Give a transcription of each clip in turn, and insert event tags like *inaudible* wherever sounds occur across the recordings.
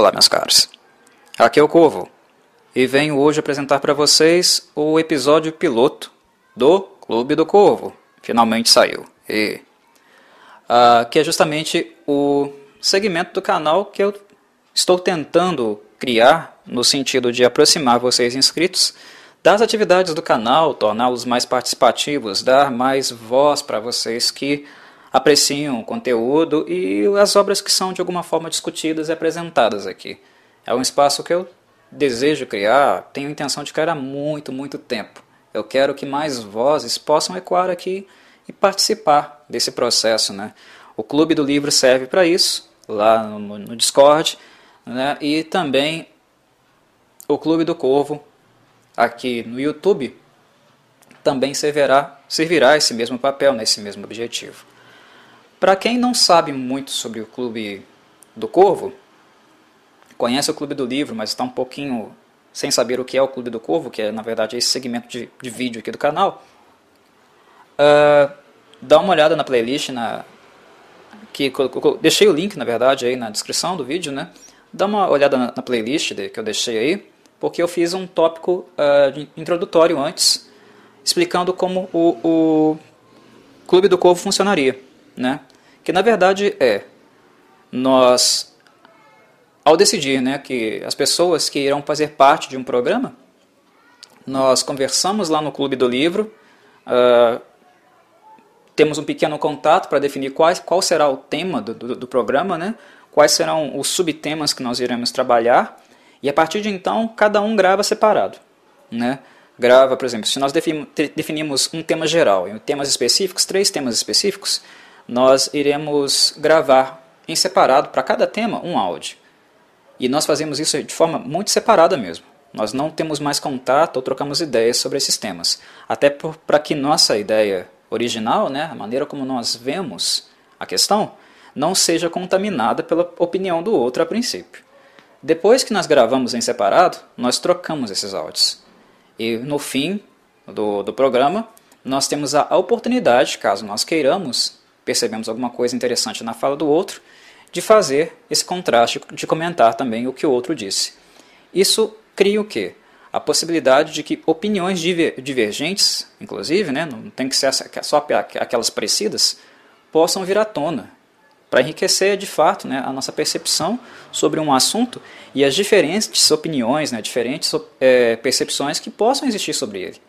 Olá, meus caros. Aqui é o Corvo e venho hoje apresentar para vocês o episódio piloto do Clube do Corvo. Finalmente saiu. E uh, que é justamente o segmento do canal que eu estou tentando criar no sentido de aproximar vocês inscritos das atividades do canal, torná-los mais participativos, dar mais voz para vocês que apreciam o conteúdo e as obras que são de alguma forma discutidas e apresentadas aqui. É um espaço que eu desejo criar, tenho intenção de criar há muito, muito tempo. Eu quero que mais vozes possam ecoar aqui e participar desse processo. Né? O Clube do Livro serve para isso, lá no, no Discord, né? e também o Clube do Corvo, aqui no YouTube, também servirá, servirá esse mesmo papel, nesse mesmo objetivo. Para quem não sabe muito sobre o Clube do Corvo, conhece o Clube do Livro, mas está um pouquinho sem saber o que é o Clube do Corvo, que é na verdade esse segmento de, de vídeo aqui do canal, uh, dá uma olhada na playlist, na, que deixei o link na verdade aí na descrição do vídeo, né? Dá uma olhada na, na playlist de, que eu deixei aí, porque eu fiz um tópico uh, introdutório antes, explicando como o, o Clube do Corvo funcionaria, né? Que na verdade é nós ao decidir né, que as pessoas que irão fazer parte de um programa, nós conversamos lá no Clube do Livro, uh, temos um pequeno contato para definir quais, qual será o tema do, do, do, programa, né, quais serão os subtemas que nós iremos trabalhar, e a partir de então cada um grava separado. Né? Grava, por exemplo, se nós definimos um tema geral e temas específicos, três temas específicos, nós iremos gravar em separado para cada tema um áudio. E nós fazemos isso de forma muito separada mesmo. Nós não temos mais contato ou trocamos ideias sobre esses temas. Até para que nossa ideia original, né, a maneira como nós vemos a questão, não seja contaminada pela opinião do outro a princípio. Depois que nós gravamos em separado, nós trocamos esses áudios. E no fim do, do programa, nós temos a oportunidade, caso nós queiramos, percebemos alguma coisa interessante na fala do outro, de fazer esse contraste, de comentar também o que o outro disse. Isso cria o quê? A possibilidade de que opiniões divergentes, inclusive, né, não tem que ser só aquelas parecidas, possam vir à tona, para enriquecer de fato né, a nossa percepção sobre um assunto e as diferentes opiniões, né, diferentes é, percepções que possam existir sobre ele.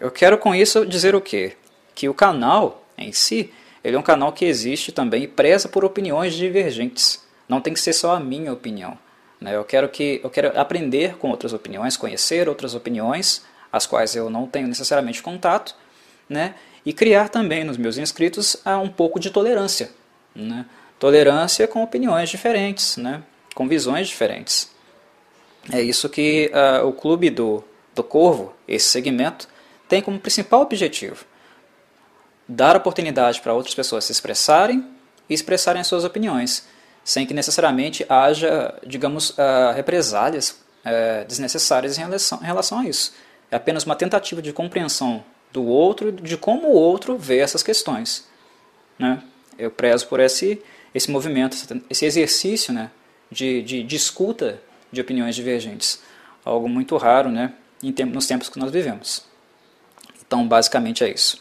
Eu quero com isso dizer o quê? Que o canal em si ele é um canal que existe também e preza por opiniões divergentes. Não tem que ser só a minha opinião. Né? Eu quero que eu quero aprender com outras opiniões, conhecer outras opiniões, as quais eu não tenho necessariamente contato, né? e criar também nos meus inscritos um pouco de tolerância. Né? Tolerância com opiniões diferentes, né? com visões diferentes. É isso que uh, o Clube do, do Corvo, esse segmento, tem como principal objetivo dar oportunidade para outras pessoas se expressarem e expressarem suas opiniões, sem que necessariamente haja, digamos, uh, represálias uh, desnecessárias em relação, em relação a isso. É apenas uma tentativa de compreensão do outro, de como o outro vê essas questões. Né? Eu prezo por esse, esse movimento, esse exercício né, de, de, de escuta de opiniões divergentes. Algo muito raro né, em nos tempos que nós vivemos. Então, basicamente é isso.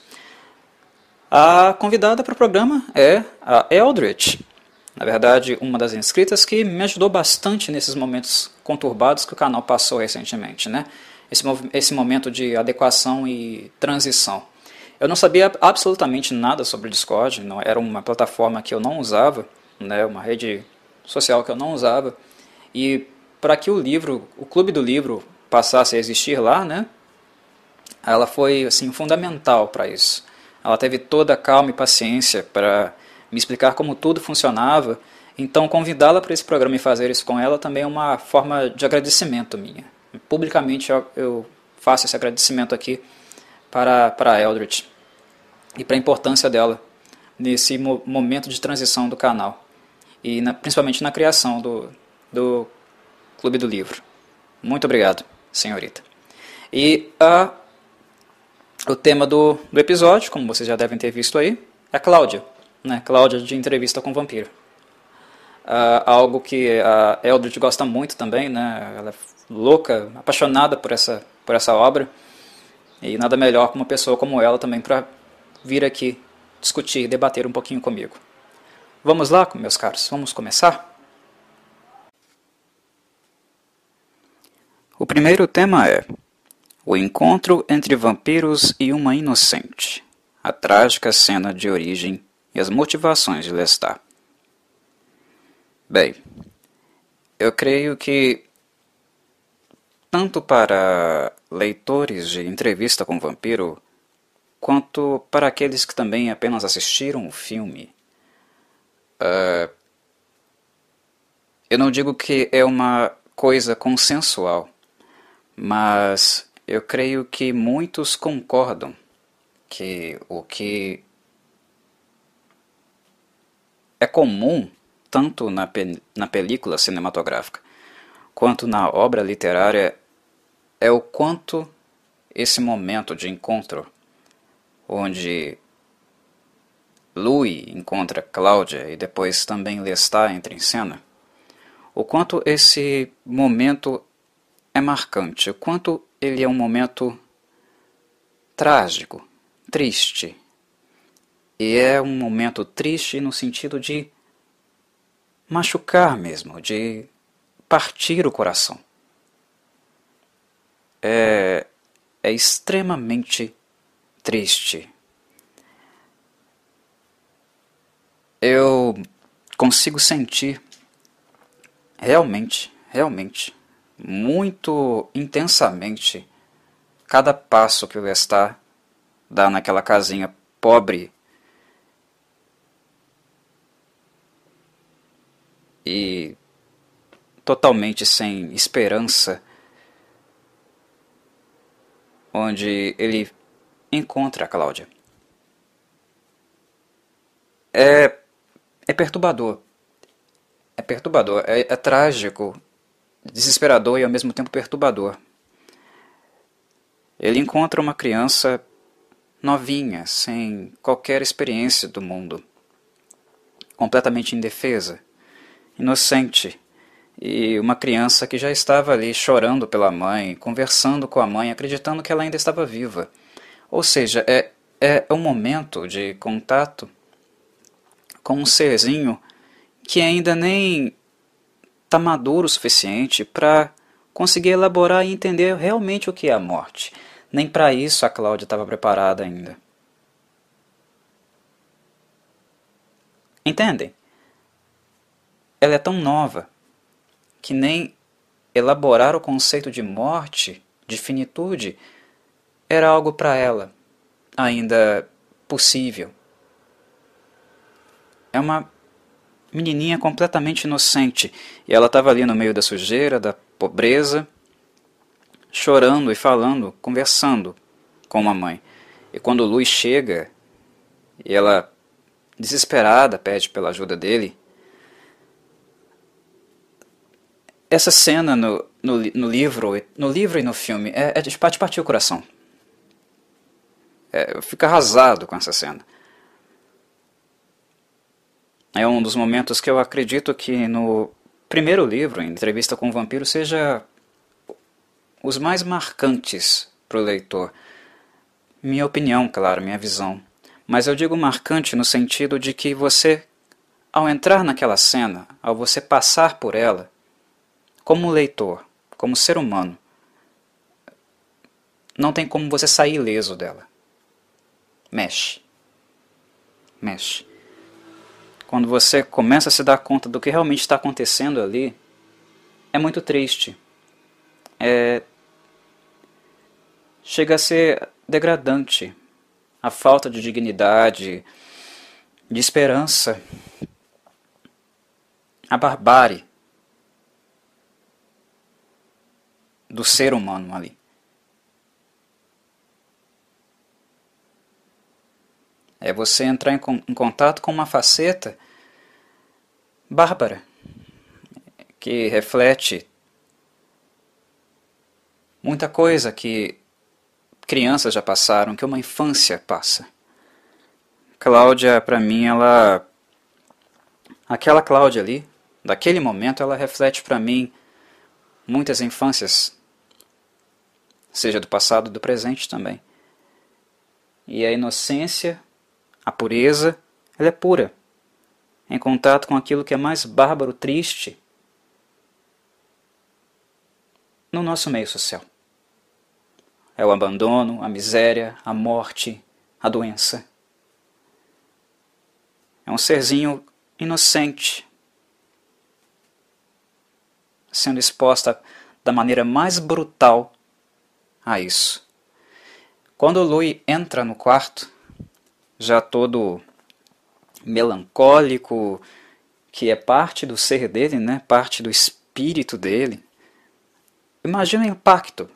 A convidada para o programa é a Eldritch, na verdade, uma das inscritas que me ajudou bastante nesses momentos conturbados que o canal passou recentemente, né? Esse, esse momento de adequação e transição. Eu não sabia absolutamente nada sobre o Discord, não era uma plataforma que eu não usava, né? Uma rede social que eu não usava. E para que o livro, o clube do livro passasse a existir lá, né? Ela foi assim fundamental para isso. Ela teve toda a calma e paciência para me explicar como tudo funcionava. Então, convidá-la para esse programa e fazer isso com ela também é uma forma de agradecimento minha. Publicamente eu faço esse agradecimento aqui para, para a Eldritch e para a importância dela nesse mo momento de transição do canal e na, principalmente na criação do, do Clube do Livro. Muito obrigado, senhorita. E a o tema do, do episódio, como vocês já devem ter visto aí, é Cláudia, né? Cláudia de Entrevista com o Vampiro. Uh, algo que a Eldritch gosta muito também, né? Ela é louca, apaixonada por essa, por essa obra. E nada melhor que uma pessoa como ela também para vir aqui discutir, debater um pouquinho comigo. Vamos lá, meus caros, vamos começar? O primeiro tema é o encontro entre vampiros e uma inocente, a trágica cena de origem e as motivações de Lestat. Bem, eu creio que tanto para leitores de entrevista com vampiro, quanto para aqueles que também apenas assistiram o filme, uh, eu não digo que é uma coisa consensual, mas eu creio que muitos concordam que o que é comum tanto na, pe na película cinematográfica quanto na obra literária é o quanto esse momento de encontro onde Louis encontra Cláudia e depois também Lestat entra em cena, o quanto esse momento é marcante, o quanto ele é um momento trágico, triste. E é um momento triste no sentido de machucar mesmo, de partir o coração. É, é extremamente triste. Eu consigo sentir realmente, realmente muito intensamente cada passo que o Lestat dá naquela casinha pobre e totalmente sem esperança, onde ele encontra a Cláudia. É, é perturbador. É perturbador, é, é trágico desesperador e ao mesmo tempo perturbador. Ele encontra uma criança novinha, sem qualquer experiência do mundo, completamente indefesa, inocente, e uma criança que já estava ali chorando pela mãe, conversando com a mãe, acreditando que ela ainda estava viva. Ou seja, é, é um momento de contato com um serzinho que ainda nem está maduro o suficiente para conseguir elaborar e entender realmente o que é a morte. Nem para isso a Cláudia estava preparada ainda. Entendem? Ela é tão nova que nem elaborar o conceito de morte, de finitude, era algo para ela ainda possível. É uma menininha completamente inocente. E ela estava ali no meio da sujeira, da pobreza, chorando e falando, conversando com a mãe. E quando Luiz chega e ela, desesperada, pede pela ajuda dele, essa cena no, no, no livro no livro e no filme é, é de partir o coração. É, eu fico arrasado com essa cena é um dos momentos que eu acredito que no primeiro livro, Entrevista com o Vampiro, seja os mais marcantes para o leitor. Minha opinião, claro, minha visão. Mas eu digo marcante no sentido de que você, ao entrar naquela cena, ao você passar por ela, como leitor, como ser humano, não tem como você sair ileso dela. Mexe. Mexe quando você começa a se dar conta do que realmente está acontecendo ali, é muito triste. É... Chega a ser degradante. A falta de dignidade, de esperança, a barbárie do ser humano ali. É você entrar em, em contato com uma faceta bárbara, que reflete muita coisa que crianças já passaram, que uma infância passa. Cláudia, para mim, ela. Aquela Cláudia ali, daquele momento, ela reflete para mim muitas infâncias, seja do passado do presente também. E a inocência, a pureza, ela é pura, em contato com aquilo que é mais bárbaro, triste no nosso meio social. É o abandono, a miséria, a morte, a doença. É um serzinho inocente, sendo exposta da maneira mais brutal a isso. Quando Louis entra no quarto, já todo melancólico, que é parte do ser dele, né? parte do espírito dele, imagina o impacto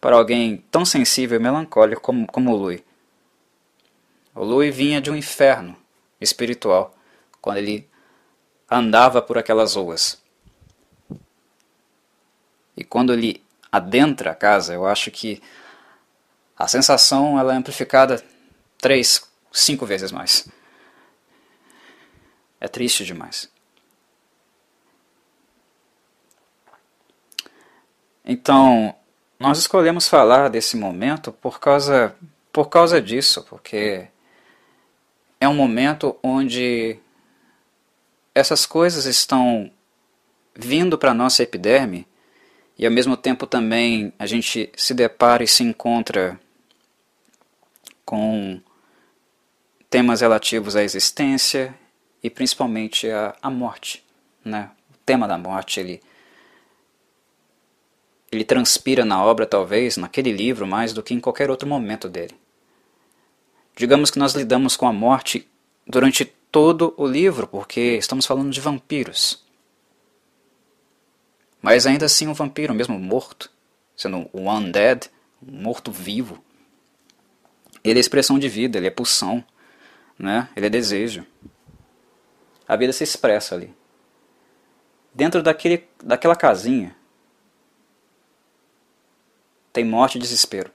para alguém tão sensível e melancólico como, como o Louis. O Louis vinha de um inferno espiritual quando ele andava por aquelas ruas. E quando ele adentra a casa, eu acho que a sensação ela é amplificada três, cinco vezes mais. É triste demais. Então, nós escolhemos falar desse momento por causa, por causa disso, porque é um momento onde essas coisas estão vindo para a nossa epiderme e ao mesmo tempo também a gente se depara e se encontra com temas relativos à existência e principalmente à, à morte. Né? O tema da morte ele, ele transpira na obra, talvez, naquele livro, mais do que em qualquer outro momento dele. Digamos que nós lidamos com a morte durante todo o livro, porque estamos falando de vampiros. Mas ainda assim, um vampiro, mesmo morto, sendo um undead, um morto-vivo, ele é expressão de vida, ele é pulsão, né? ele é desejo. A vida se expressa ali. Dentro daquele, daquela casinha, tem morte e desespero.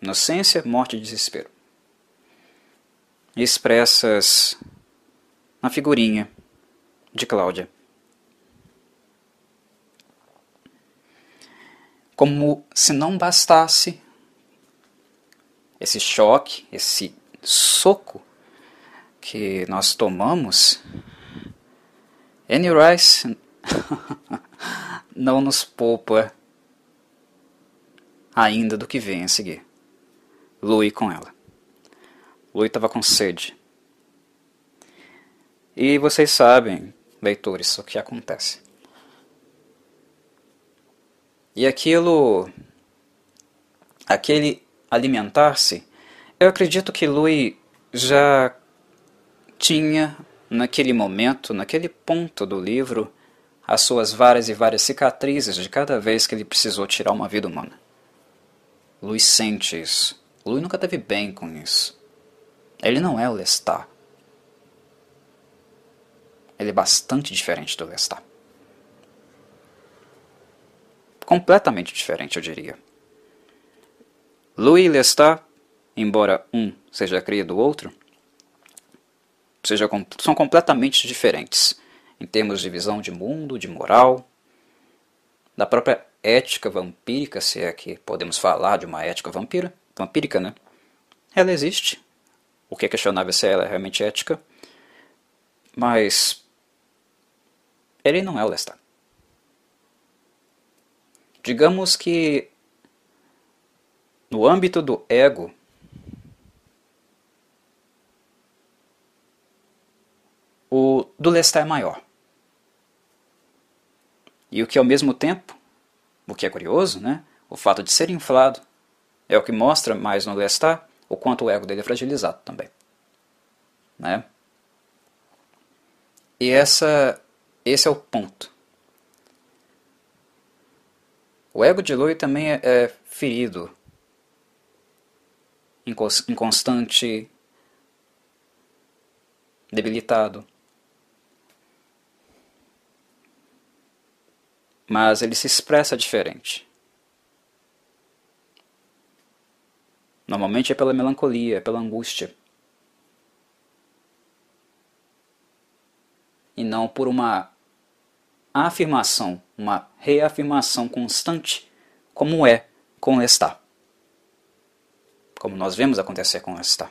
Inocência, morte e desespero. Expressas na figurinha de Cláudia. Como se não bastasse esse choque, esse soco que nós tomamos, Annie Rice *laughs* não nos poupa ainda do que vem a seguir. Louis com ela. Louis estava com sede. E vocês sabem, leitores, o que acontece. E aquilo. aquele alimentar-se, eu acredito que Louis já tinha, naquele momento, naquele ponto do livro, as suas várias e várias cicatrizes de cada vez que ele precisou tirar uma vida humana. Louis sente isso. Louis nunca teve bem com isso. Ele não é o Lestat. Ele é bastante diferente do Lestat. Completamente diferente, eu diria. Louis Lestat, embora um seja cria do outro, seja, são completamente diferentes em termos de visão de mundo, de moral, da própria ética vampírica, se é que podemos falar de uma ética vampira, vampírica, né? Ela existe. O que é questionável se ela é realmente ética. Mas ele não é o Lestat. Digamos que no âmbito do ego, o do Lestat é maior. E o que ao mesmo tempo, o que é curioso, né? o fato de ser inflado, é o que mostra mais no Lestat o quanto o ego dele é fragilizado também. Né? E essa, esse é o ponto. O ego de Lui também é, é ferido, inconstante, debilitado. Mas ele se expressa diferente. Normalmente é pela melancolia, é pela angústia. E não por uma afirmação, uma reafirmação constante, como é com Lestat. Como nós vemos acontecer com Lestat.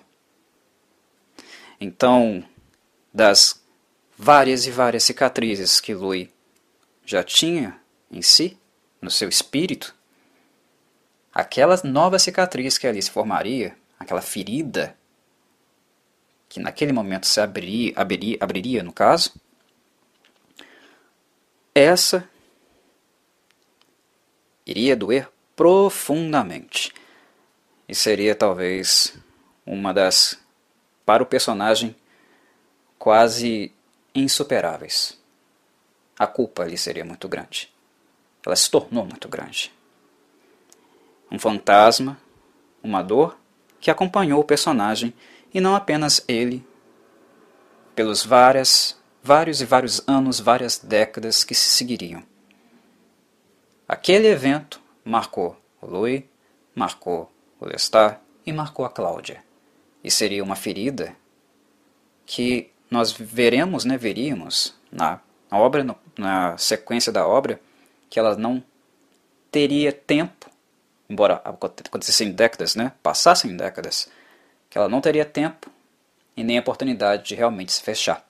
Então, das várias e várias cicatrizes que Louis já tinha em si, no seu espírito, aquela nova cicatriz que ali se formaria, aquela ferida que naquele momento se abriria, abriria, abriria no caso, essa iria doer profundamente. E seria talvez uma das, para o personagem, quase insuperáveis. A culpa ali seria muito grande. Ela se tornou muito grande. Um fantasma, uma dor que acompanhou o personagem e não apenas ele, pelos várias, vários e vários anos, várias décadas que se seguiriam. Aquele evento marcou o Louis, marcou o Lestat e marcou a Cláudia. E seria uma ferida que nós veremos, né, veríamos na obra, na sequência da obra, que ela não teria tempo, embora acontecessem décadas, né, passassem décadas, que ela não teria tempo e nem oportunidade de realmente se fechar.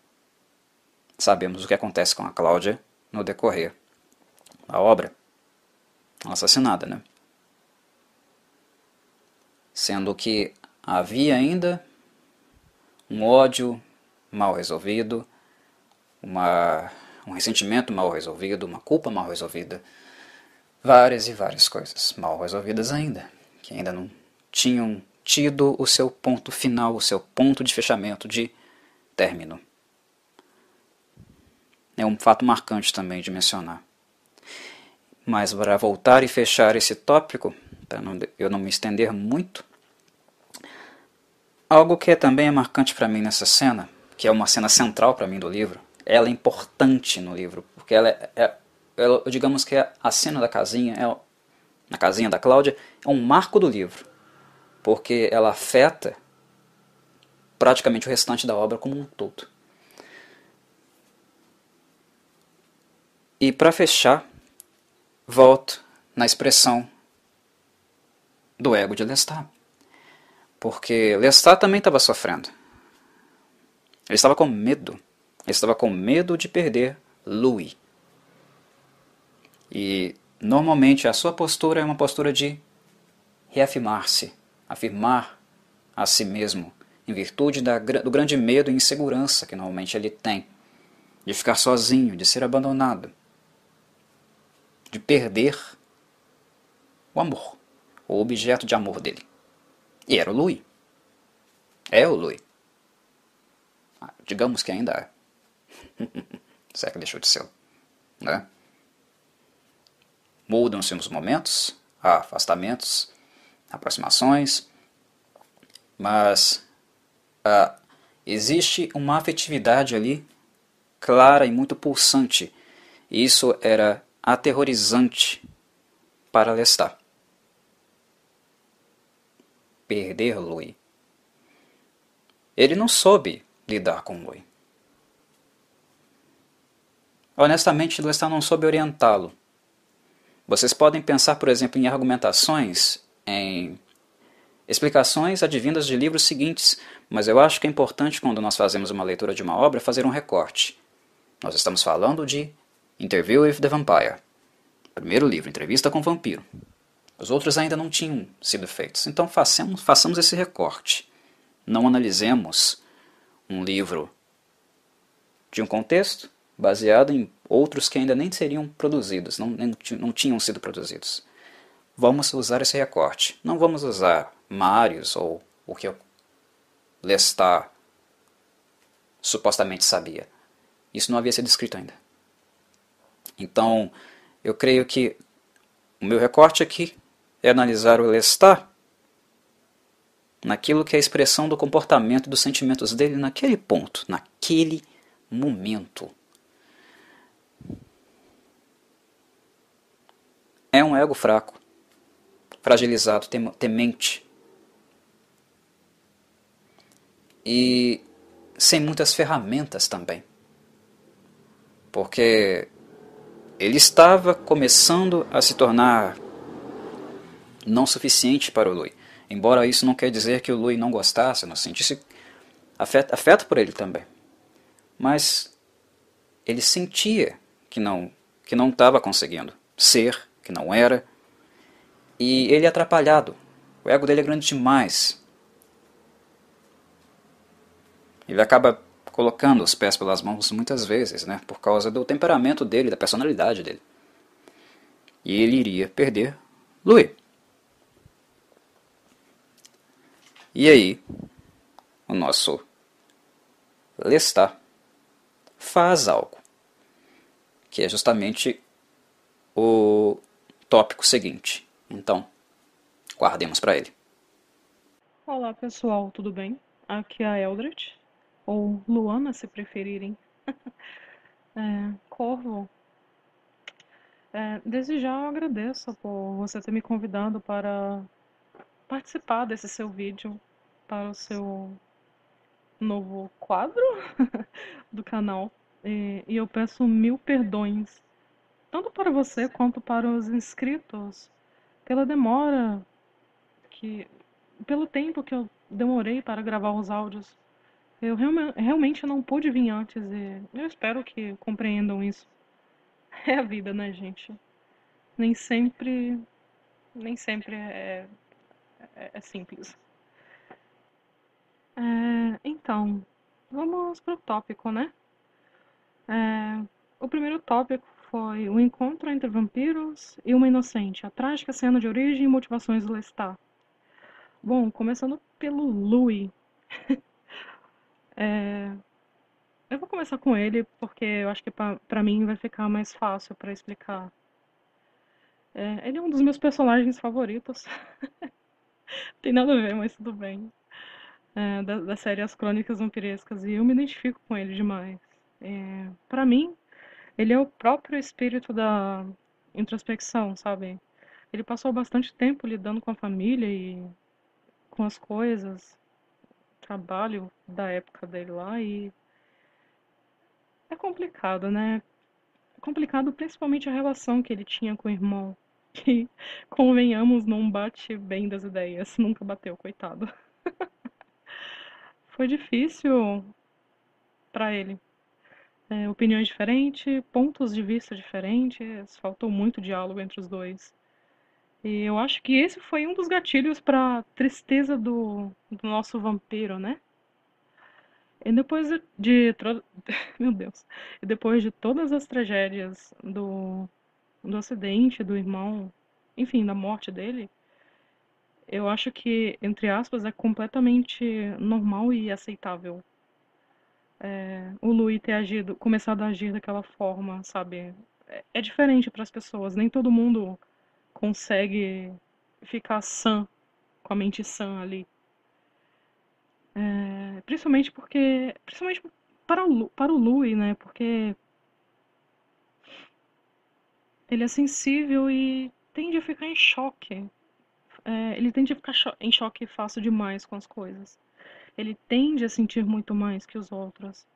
Sabemos o que acontece com a Cláudia no decorrer da obra. Assassinada, né? Sendo que havia ainda um ódio mal resolvido, uma, um ressentimento mal resolvido, uma culpa mal resolvida, várias e várias coisas mal resolvidas ainda, que ainda não tinham tido o seu ponto final, o seu ponto de fechamento, de término. É um fato marcante também de mencionar. Mas para voltar e fechar esse tópico, para eu não me estender muito, algo que também é marcante para mim nessa cena, que é uma cena central para mim do livro, ela é importante no livro, porque ela é, é ela, digamos que é a cena da casinha, é, na casinha da Cláudia, é um marco do livro porque ela afeta praticamente o restante da obra como um todo. E para fechar, volto na expressão do ego de Lestat. Porque Lestat também estava sofrendo. Ele estava com medo. Ele estava com medo de perder Louis. E normalmente a sua postura é uma postura de reafirmar-se, afirmar a si mesmo, em virtude da, do grande medo e insegurança que normalmente ele tem, de ficar sozinho, de ser abandonado, de perder o amor, o objeto de amor dele. E era o Louis. É o Louis. Ah, digamos que ainda é. *laughs* Será que deixou de ser? Né? Mudam-se os momentos, há afastamentos, aproximações, mas ah, existe uma afetividade ali clara e muito pulsante. Isso era aterrorizante para Lestat. Perder Louis. Ele não soube lidar com Louis. Honestamente, Lestat não soube orientá-lo. Vocês podem pensar, por exemplo, em argumentações em explicações advindas de livros seguintes, mas eu acho que é importante quando nós fazemos uma leitura de uma obra fazer um recorte. Nós estamos falando de Interview with the Vampire, primeiro livro, Entrevista com o Vampiro. Os outros ainda não tinham sido feitos, então façamos, façamos esse recorte. Não analisemos um livro de um contexto baseado em outros que ainda nem seriam produzidos, não, nem, não tinham sido produzidos vamos usar esse recorte. Não vamos usar Marius ou o que Lestat supostamente sabia. Isso não havia sido escrito ainda. Então, eu creio que o meu recorte aqui é analisar o Lestat naquilo que é a expressão do comportamento dos sentimentos dele naquele ponto, naquele momento. É um ego fraco fragilizado, temente. E sem muitas ferramentas também. porque ele estava começando a se tornar não suficiente para o Louis. Embora isso não quer dizer que o Louis não gostasse, não sentisse afeto, afeto por ele também. Mas ele sentia que não que não estava conseguindo ser, que não era. E ele é atrapalhado. O ego dele é grande demais. Ele acaba colocando os pés pelas mãos muitas vezes, né, por causa do temperamento dele, da personalidade dele. E ele iria perder Louis. E aí, o nosso Lestat faz algo, que é justamente o tópico seguinte. Então, guardemos para ele. Olá pessoal, tudo bem? Aqui é a Eldred, ou Luana se preferirem. *laughs* é, Corvo, é, desde já eu agradeço por você ter me convidado para participar desse seu vídeo para o seu novo quadro *laughs* do canal. E, e eu peço mil perdões, tanto para você quanto para os inscritos, pela demora que. pelo tempo que eu demorei para gravar os áudios. Eu realmente não pude vir antes e eu espero que compreendam isso. *laughs* É a vida, né, gente? Nem sempre. Nem sempre é, é, é simples. É, então, vamos pro tópico, né? É, o primeiro tópico foi o encontro entre vampiros e uma inocente, a trágica cena de origem e motivações do Lestat. Bom, começando pelo Louis. *laughs* é, eu vou começar com ele porque eu acho que para mim vai ficar mais fácil para explicar. É, ele é um dos meus personagens favoritos. *laughs* Tem nada a ver, mas tudo bem é, da, da, série As Crônicas Vampirescas e eu me identifico com ele demais. É, para mim, ele é o próprio espírito da introspecção, sabe? Ele passou bastante tempo lidando com a família e com as coisas, trabalho da época dele lá e é complicado, né? É complicado principalmente a relação que ele tinha com o irmão, *laughs* que, convenhamos, não bate bem das ideias, nunca bateu, coitado. *laughs* foi difícil para ele. É, opiniões diferentes, pontos de vista diferentes, faltou muito diálogo entre os dois. E eu acho que esse foi um dos gatilhos para tristeza do, do nosso vampiro, né? E depois de. *laughs* Meu Deus. E depois de todas as tragédias do, do acidente do irmão, enfim, da morte dele, eu acho que, entre aspas, é completamente normal e aceitável é, o Louis ter agido, começado a agir daquela forma, sabe? É, é diferente para as pessoas, nem todo mundo consegue ficar sã, com a mente sã ali. É, principalmente porque. Principalmente para o, para o Louis, né? Porque ele é sensível e tende a ficar em choque é, ele tende a ficar cho em choque fácil demais com as coisas. Ele tende a sentir muito mais que os outros.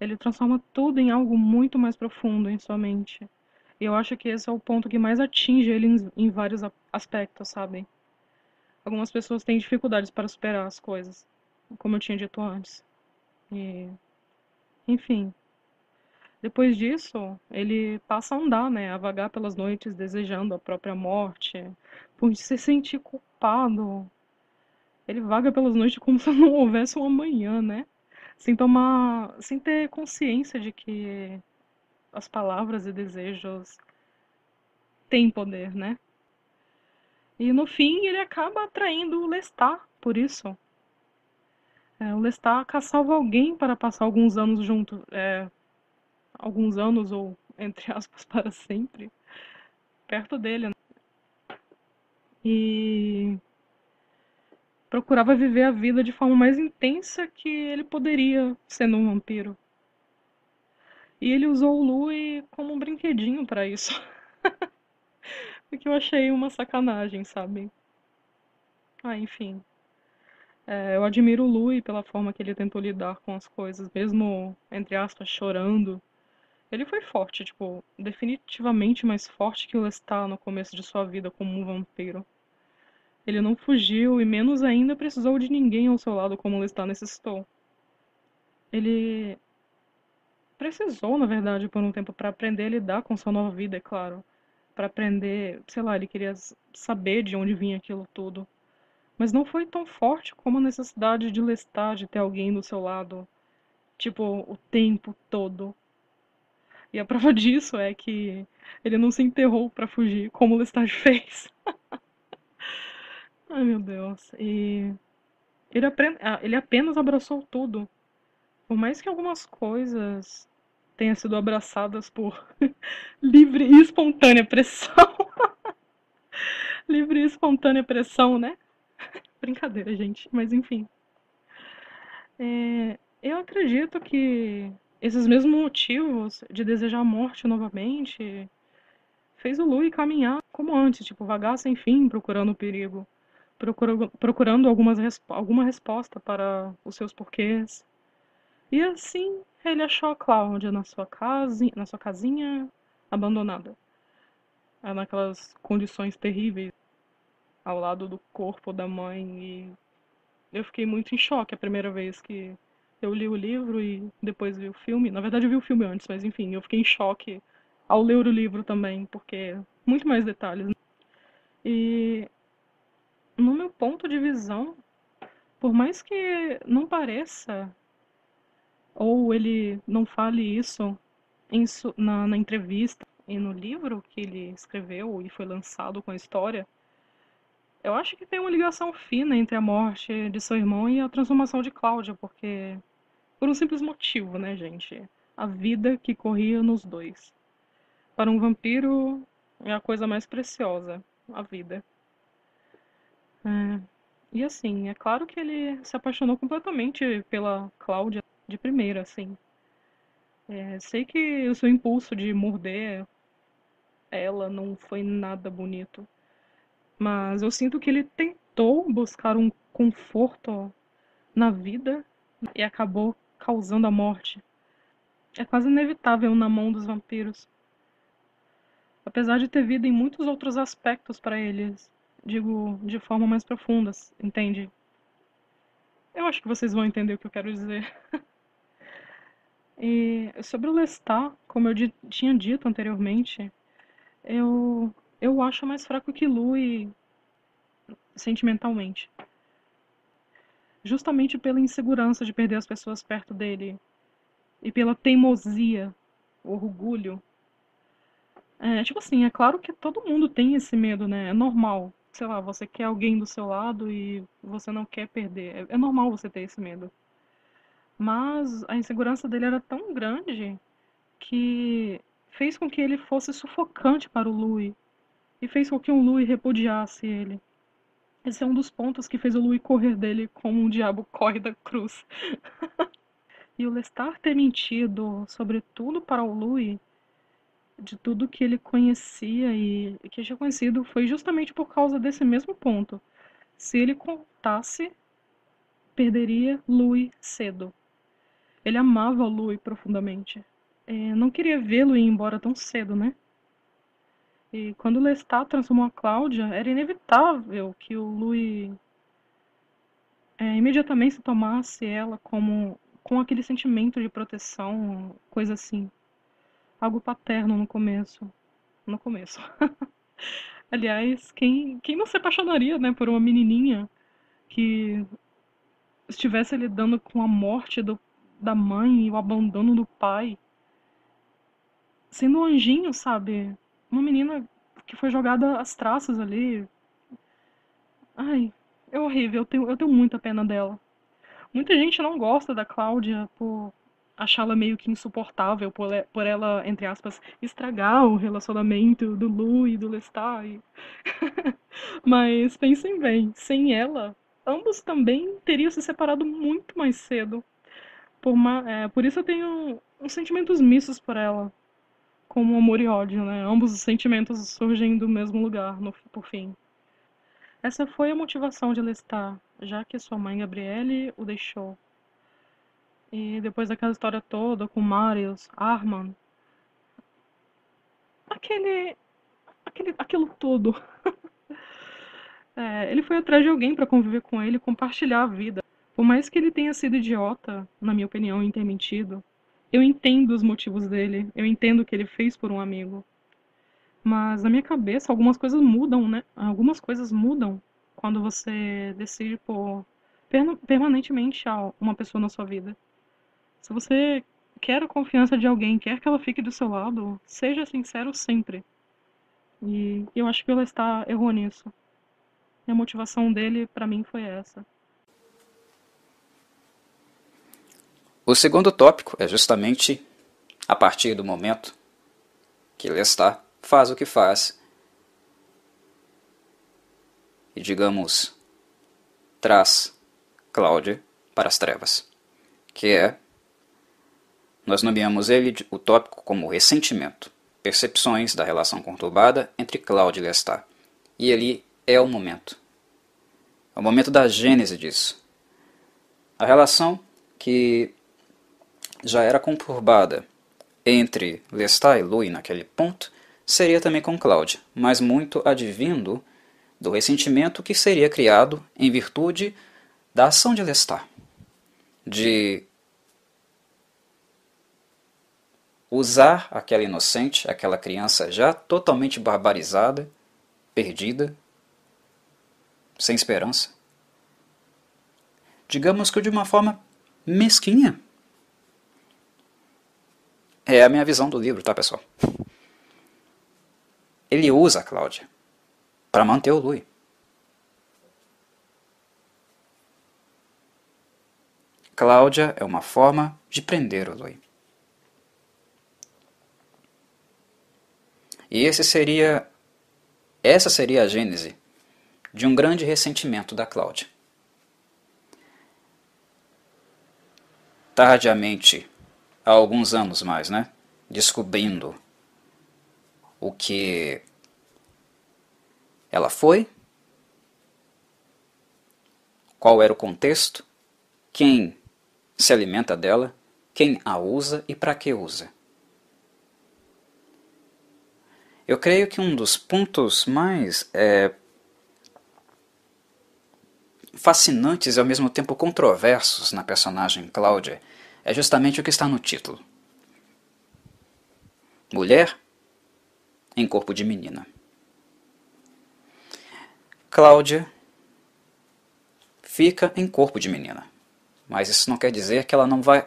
Ele transforma tudo em algo muito mais profundo em sua mente. E eu acho que esse é o ponto que mais atinge ele em, em vários aspectos, sabe? Algumas pessoas têm dificuldades para superar as coisas, como eu tinha dito antes. E, enfim, depois disso, ele passa a andar, né, a vagar pelas noites desejando a própria morte, por se sentir culpado. Ele vaga pelas noites como *laughs* se não houvesse um amanhã, né? Sem tomar, sem ter consciência de que as palavras e desejos têm poder, né? E no fim ele acaba atraindo o Lestat por isso. É, o Lestat caçava alguém para passar alguns anos junto, é, alguns anos ou entre aspas *laughs* para sempre perto dele. Né? E procurava viver a vida de forma mais intensa que ele poderia sendo um vampiro. E ele usou o Louis como um brinquedinho para isso. *laughs* o que eu achei uma sacanagem, sabe? Ah, enfim. É, eu admiro o Louis pela forma que ele tentou lidar com as coisas, mesmo, entre aspas, chorando Ele foi forte, tipo, definitivamente mais forte que o Lestat no começo de sua vida como um vampiro. Ele não fugiu e menos ainda precisou de ninguém ao seu lado como o Lestat necessitou. Ele precisou, na verdade, por um tempo para aprender a lidar com sua nova vida, é claro. Para aprender, sei lá, ele queria saber de onde vinha aquilo tudo. Mas não foi tão forte como a necessidade de Lestat de ter alguém do seu lado, tipo, o tempo todo. E a prova *laughs* disso é que ele não se enterrou para fugir, como o Lestat *laughs* fez. Ai, meu Deus. E ele, ah, ele apenas abraçou tudo. Por mais que algumas coisas tenham sido abraçadas por *laughs* livre e espontânea pressão. *laughs* livre e espontânea pressão, né? *laughs* Brincadeira, gente. Mas enfim. É, eu acredito que esses mesmos motivos de desejar a morte novamente fez o Louis caminhar como antes, tipo, vagar sem fim, procurando o perigo, procurando, algumas, alguma resposta para os seus porquês. E assim ele achou a Cláudia na sua casa, na sua casinha abandonada, naquelas condições terríveis, ao lado do corpo da mãe. E eu fiquei muito em choque a primeira vez que eu li o livro e depois vi o filme. Na verdade, eu vi o filme antes, mas enfim, eu fiquei em choque ao ler o livro também, porque muito mais detalhes. E no meu ponto de visão, por mais que não pareça, ou ele não fale isso em, na, na entrevista e no livro que ele escreveu e foi lançado com a história, eu acho que tem uma ligação fina entre a morte de seu irmão e a transformação de Cláudia, porque. Por um simples motivo, né, gente? A vida que corria nos dois. Para um vampiro, é a coisa mais preciosa a vida. É. E assim, é claro que ele se apaixonou completamente pela Cláudia de primeira, assim. É, sei que o seu impulso de morder ela não foi nada bonito. Mas eu sinto que ele tentou buscar um conforto na vida e acabou causando a morte. É quase inevitável na mão dos vampiros. Apesar de ter vida em muitos outros aspectos para eles, digo de forma mais profunda, entende? Eu acho que vocês vão entender o que eu quero dizer. *laughs* e sobre o Lestat, como eu tinha dito anteriormente, eu eu acho mais fraco que Louis sentimentalmente. Justamente pela insegurança de perder as pessoas perto dele e pela teimosia, o orgulho. É, tipo assim, é claro que todo mundo tem esse medo, né? É normal. Sei lá, você quer alguém do seu lado e você não quer perder. É, é normal você ter esse medo. Mas a insegurança dele era tão grande que fez com que ele fosse sufocante para o Louis e fez com que o Louis repudiasse ele. Esse é um dos pontos que fez o Louis correr dele como um diabo corre da cruz. *laughs* e o Lestat ter mentido sobre tudo para o Louis, de tudo que ele conhecia e que tinha conhecido, foi justamente por causa desse mesmo ponto. Se ele contasse, perderia Louis cedo. Ele amava o Louis profundamente. É, não queria vê-lo ir embora tão cedo, né? E quando Lestat transformou a Cláudia, era inevitável que o Louis é, imediatamente tomasse ela como com aquele sentimento de proteção, coisa assim. Algo paterno no começo. No começo. *laughs* Aliás, quem, quem não se apaixonaria né, por uma menininha que estivesse lidando com a morte do, da mãe e o abandono do pai? Sendo um anjinho, sabe? uma menina que foi jogada às traças ali. Ai, é horrível, eu tenho, eu tenho muita pena dela. Muita gente não gosta da Cláudia por achá-la meio que insuportável, por, por ela, entre aspas, estragar o relacionamento do Lu e do Lestat. E... *laughs* Mas pensem bem, sem ela, ambos também teriam se separado muito mais cedo. Por, uma, é, por isso eu tenho uns sentimentos mistos por ela como amor e ódio, né? Ambos os sentimentos surgem do mesmo lugar, no, por fim. Essa foi a motivação de Lestat, já que sua mãe Gabriele o deixou. E depois daquela história toda com Marius, Arman, aquele, aquele aquilo tudo. *laughs* é, ele foi atrás de alguém para conviver com ele, compartilhar a vida. Por mais que ele tenha sido idiota, na minha opinião, em ter mentido, eu entendo os motivos dele, eu entendo o que ele fez por um amigo. Mas na minha cabeça, algumas coisas mudam, né? Algumas coisas mudam quando você decide por permanentemente uma pessoa na sua vida. Se você quer a confiança de alguém, quer que ela fique do seu lado, seja sincero sempre. E eu acho que ela está errou nisso. E a motivação dele, para mim, foi essa. O segundo tópico é justamente a partir do momento que Lestat faz o que faz. E, digamos, traz Cláudia para as trevas, que é, nós nomeamos ele o tópico como ressentimento, percepções da relação conturbada entre Cláudia e Lestat, e ele é o momento, é o momento da gênese disso. A relação que já era conturbada entre Lestat e Louis naquele ponto, seria também com Cláudia, mas muito advindo do ressentimento que seria criado em virtude da ação de Lestat, de usar aquela inocente, aquela criança já totalmente barbarizada, perdida, sem esperança. Digamos que de uma forma mesquinha. É a minha visão do livro, tá, pessoal? Ele usa a Cláudia para manter o Louis. Cláudia é uma forma de prender o Louis. E esse seria essa seria a gênese de um grande ressentimento da Cláudia. Tardiamente, há alguns anos mais, né? Descobrindo o que ela foi, qual era o contexto, quem se alimenta dela, quem a usa e para que usa. Eu creio que um dos pontos mais é, fascinantes e ao mesmo tempo controversos na personagem Cláudia é justamente o que está no título: Mulher em corpo de menina. Cláudia fica em corpo de menina, mas isso não quer dizer que ela não vai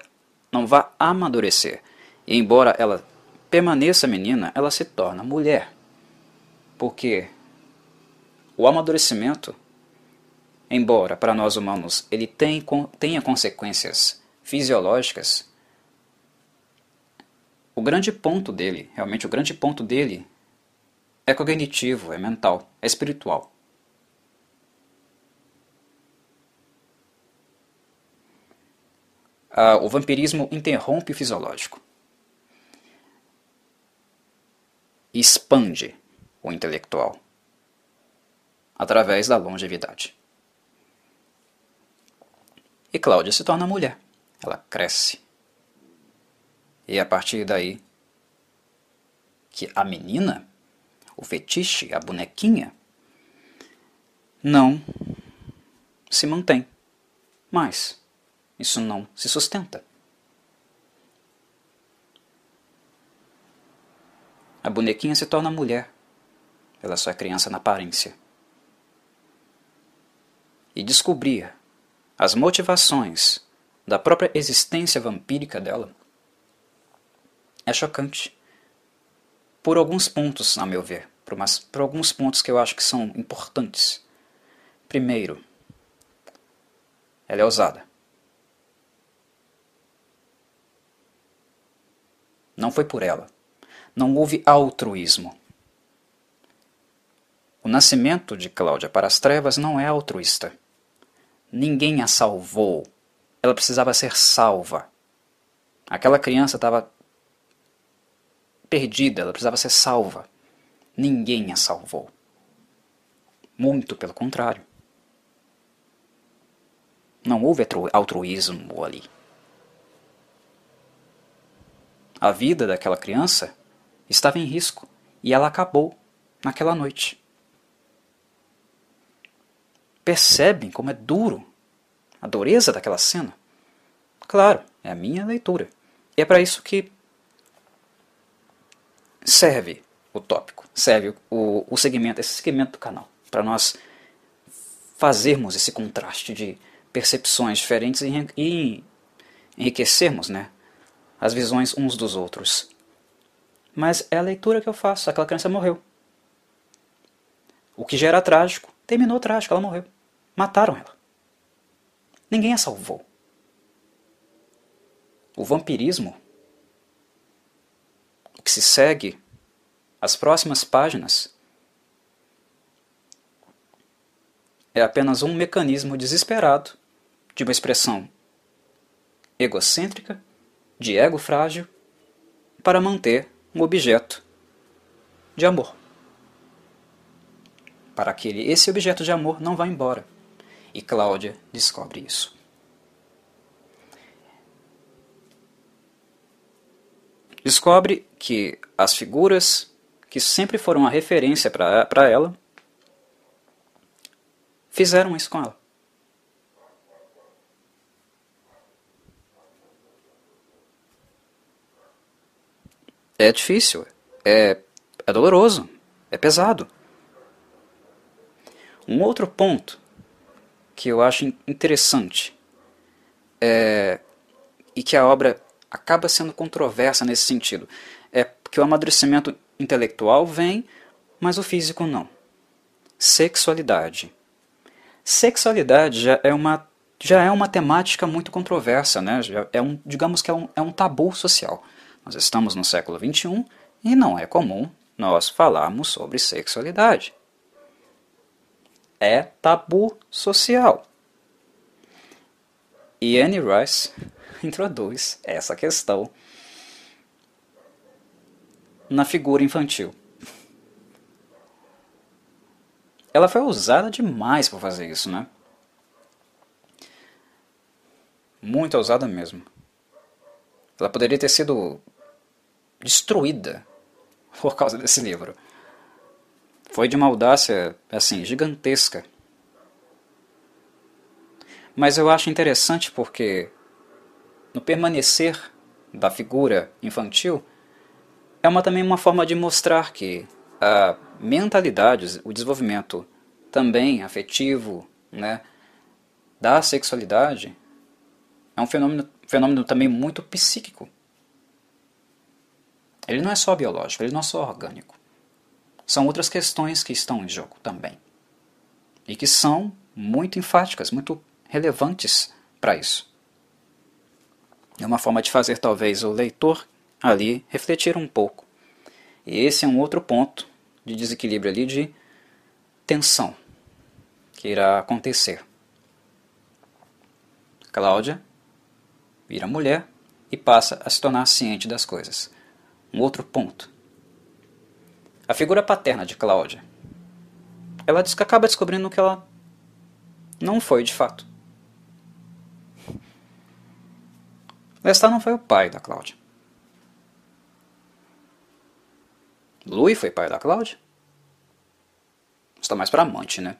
não vá amadurecer. E embora ela permaneça menina, ela se torna mulher. Porque o amadurecimento, embora para nós humanos ele tenha consequências fisiológicas, o grande ponto dele, realmente o grande ponto dele, é cognitivo, é mental, é espiritual. Ah, o vampirismo interrompe o fisiológico. Expande o intelectual através da longevidade. E Cláudia se torna mulher. Ela cresce. E é a partir daí que a menina, o fetiche, a bonequinha, não se mantém. Mas isso não se sustenta. A bonequinha se torna mulher. Ela só é criança na aparência. E descobrir as motivações da própria existência vampírica dela é chocante. Por alguns pontos, a meu ver. Por, umas, por alguns pontos que eu acho que são importantes. Primeiro, ela é ousada. Não foi por ela. Não houve altruísmo. O nascimento de Cláudia para as trevas não é altruísta. Ninguém a salvou. Ela precisava ser salva. Aquela criança estava perdida, ela precisava ser salva. Ninguém a salvou. Muito pelo contrário. Não houve altruísmo ali. A vida daquela criança estava em risco E ela acabou naquela noite. Percebem como é duro a dureza daquela cena? Claro, é a minha leitura. E é para isso que serve o tópico, serve o, o segmento, esse segmento do canal, para nós fazermos esse contraste de percepções diferentes e, enriquecermos né, as visões uns dos outros. Mas é a leitura que eu faço, aquela criança morreu. O que já era trágico, terminou trágico, ela morreu. Mataram ela. Ninguém a salvou. O vampirismo, o que se segue, as próximas páginas, é apenas um mecanismo desesperado de uma expressão egocêntrica, de ego frágil, para manter um objeto de amor. Para que esse objeto de amor não vá embora. E Cláudia descobre isso. Descobre que as figuras que sempre foram a referência para ela fizeram isso com ela. É difícil, é, é doloroso, é pesado. Um outro ponto que eu acho interessante é, e que a obra acaba sendo controversa nesse sentido é que o amadurecimento intelectual vem, mas o físico não. Sexualidade. Sexualidade já é uma já é uma temática muito controversa, né? Já é um, digamos que é um, é um tabu social. Nós estamos no século XXI e não é comum nós falarmos sobre sexualidade. É tabu social. E Anne Rice *laughs* introduz essa questão na figura infantil. Ela foi usada demais para fazer isso, né? Muito ousada mesmo. Ela poderia ter sido destruída *laughs* por causa desse livro. Foi de uma audácia, assim, gigantesca. Mas eu acho interessante porque, no permanecer da figura infantil, é uma, também uma forma de mostrar que a mentalidade, o desenvolvimento também afetivo né, da sexualidade é um fenômeno, fenômeno também muito psíquico. Ele não é só biológico, ele não é só orgânico. São outras questões que estão em jogo também. E que são muito enfáticas, muito relevantes para isso. É uma forma de fazer talvez o leitor ali refletir um pouco. E esse é um outro ponto de desequilíbrio ali de tensão que irá acontecer. Cláudia vira mulher e passa a se tornar ciente das coisas. Um outro ponto. A figura paterna de Cláudia. Ela acaba descobrindo que ela não foi de fato. Lestat não foi o pai da Cláudia. Louis foi pai da Cláudia? Está mais para amante, né?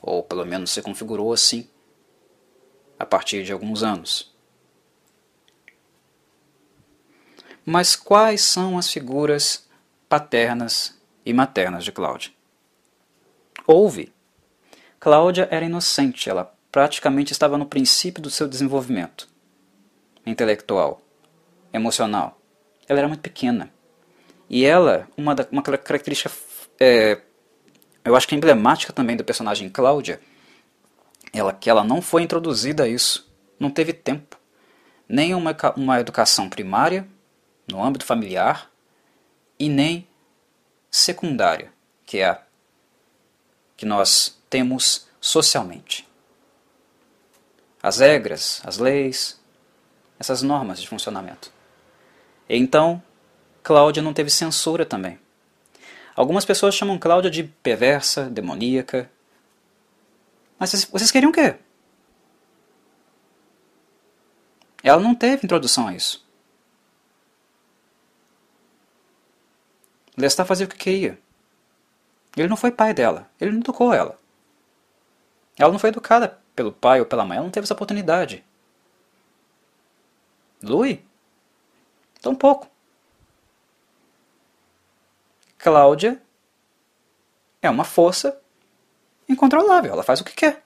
Ou pelo menos se configurou assim a partir de alguns anos. Mas quais são as figuras paternas e maternas de Cláudia? Houve. Cláudia era inocente, ela praticamente estava no princípio do seu desenvolvimento intelectual, emocional. Ela era muito pequena. E ela, uma, da, uma característica, é, eu acho que emblemática também do personagem Cláudia, ela que ela não foi introduzida a isso, não teve tempo, nem uma, uma educação primária no âmbito familiar e nem secundária, que é a que nós temos socialmente. As regras, as leis, essas normas de funcionamento. Então, Cláudia não teve censura também. Algumas pessoas chamam Cláudia de perversa, demoníaca. Mas vocês queriam o quê? Ela não teve introdução a isso. Lestat fazia o que queria. Ele não foi pai dela. Ele não educou ela. Ela não foi educada pelo pai ou pela mãe. Ela não teve essa oportunidade. Louis? Tão pouco. Cláudia é uma força incontrolável. Ela faz o que quer.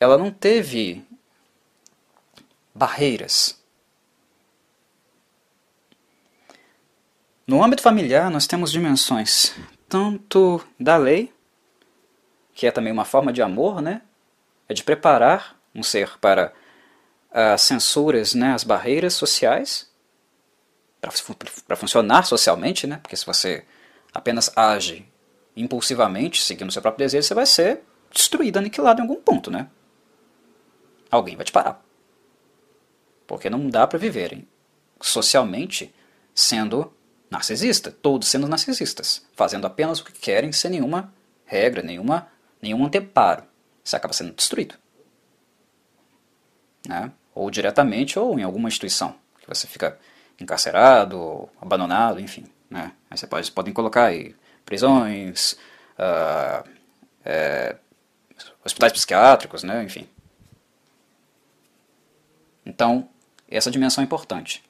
Ela não teve barreiras. No âmbito familiar, nós temos dimensões tanto da lei, que é também uma forma de amor, né? É de preparar um ser para as censuras, né, as barreiras sociais, para funcionar socialmente, né? Porque se você apenas age impulsivamente, seguindo seu próprio desejo, você vai ser destruído, aniquilado em algum ponto, né? Alguém vai te parar. Porque não dá para viverem socialmente sendo narcisista, todos sendo narcisistas, fazendo apenas o que querem sem nenhuma regra, nenhuma, nenhum anteparo. Você acaba sendo destruído. Né? Ou diretamente, ou em alguma instituição, que você fica encarcerado, abandonado, enfim. Né? Aí você pode, podem colocar aí prisões, uh, é, hospitais psiquiátricos, né? enfim. Então, essa dimensão é importante.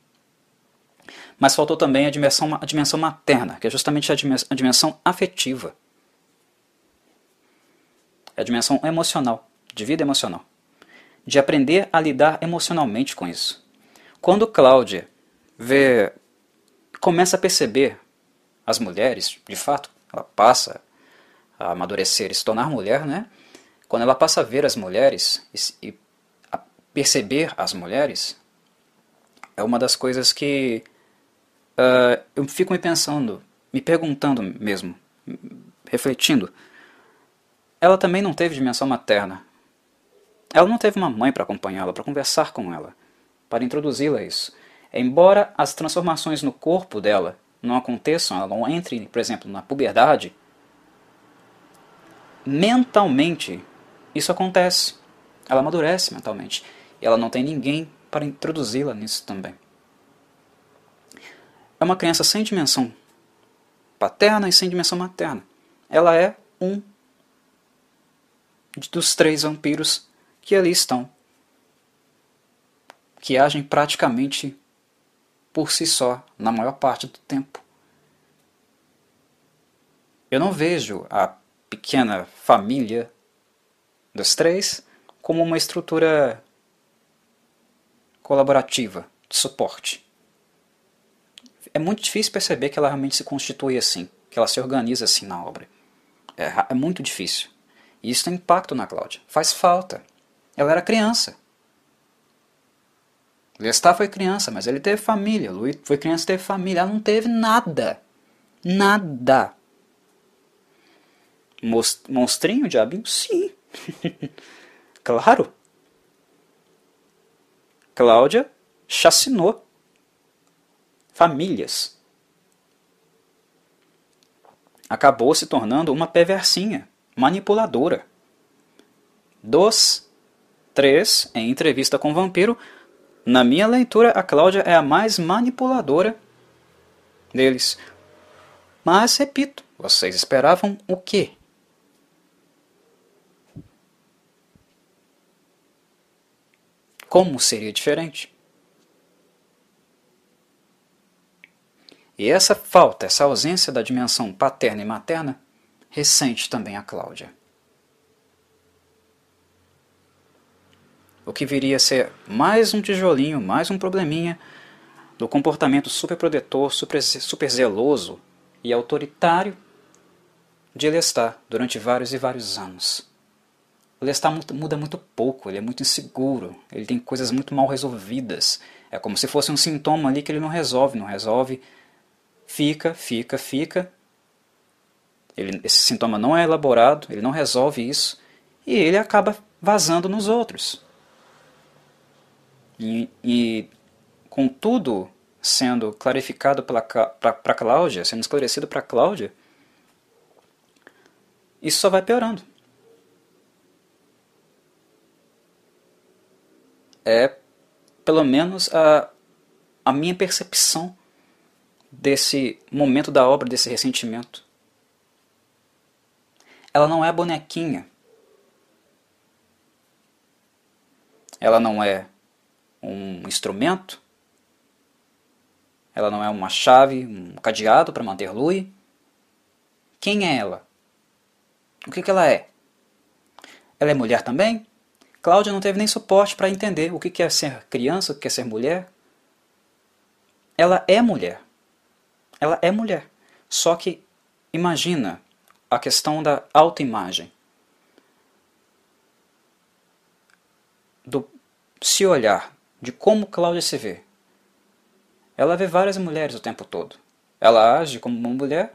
Mas faltou também a dimensão, a dimensão materna, que é justamente a dimensão, a dimensão afetiva. É a dimensão emocional, de vida emocional. De aprender a lidar emocionalmente com isso. Quando Cláudia vê, começa a perceber as mulheres, de fato, ela passa a amadurecer e se tornar mulher, né? Quando ela passa a ver as mulheres e, e a perceber as mulheres, é uma das coisas que uh, eu fico me pensando, me perguntando mesmo, refletindo. Ela também não teve dimensão materna. Ela não teve uma mãe para acompanhá-la, para conversar com ela, para introduzi-la a isso. Embora as transformações no corpo dela não aconteçam, ela não entre, por exemplo, na puberdade, mentalmente isso acontece. Ela amadurece mentalmente. E ela não tem ninguém para introduzi-la nisso também. É uma criança sem dimensão paterna e sem dimensão materna. Ela é um dos três vampiros que ali estão, que agem praticamente por si só na maior parte do tempo. Eu não vejo a pequena família dos três como uma estrutura colaborativa, de suporte. É muito difícil perceber que ela realmente se constitui assim, que ela se organiza assim na obra. É, é muito difícil. E isso tem impacto na Cláudia. Faz falta. Ela era criança. Lestat foi criança, mas ele teve família. Louis foi criança teve família. Ela não teve nada. Nada. Monstrinho, diabinho? Sim. *laughs* claro. Cláudia chacinou famílias. Acabou se tornando uma perversinha, manipuladora. Dos três, em entrevista com o vampiro, na minha leitura, a Cláudia é a mais manipuladora deles. Mas, repito, vocês esperavam o quê? Como seria diferente? E essa falta, essa ausência da dimensão paterna e materna, ressente também a Cláudia. O que viria a ser mais um tijolinho, mais um probleminha do comportamento superprotetor, super, super zeloso e autoritário de Lestat durante vários e vários anos. O Lestat muda muito pouco, ele é muito inseguro, ele tem coisas muito mal resolvidas. É como se fosse um sintoma ali que ele não resolve, não resolve, fica, fica, fica. Ele, esse sintoma não é elaborado, ele não resolve isso, e ele acaba vazando nos outros. E, e com tudo sendo clarificado para Cláudia, sendo esclarecido para Cláudia, isso só vai piorando. É, pelo menos, a, a minha percepção desse momento da obra, desse ressentimento. Ela não é bonequinha. Ela não é um instrumento. Ela não é uma chave, um cadeado para manter Louis. Quem é ela? O que, que ela é? Ela é mulher também? Cláudia não teve nem suporte para entender o que é ser criança, o que é ser mulher. Ela é mulher. Ela é mulher. Só que imagina a questão da autoimagem. Do se olhar, de como Cláudia se vê. Ela vê várias mulheres o tempo todo. Ela age como uma mulher,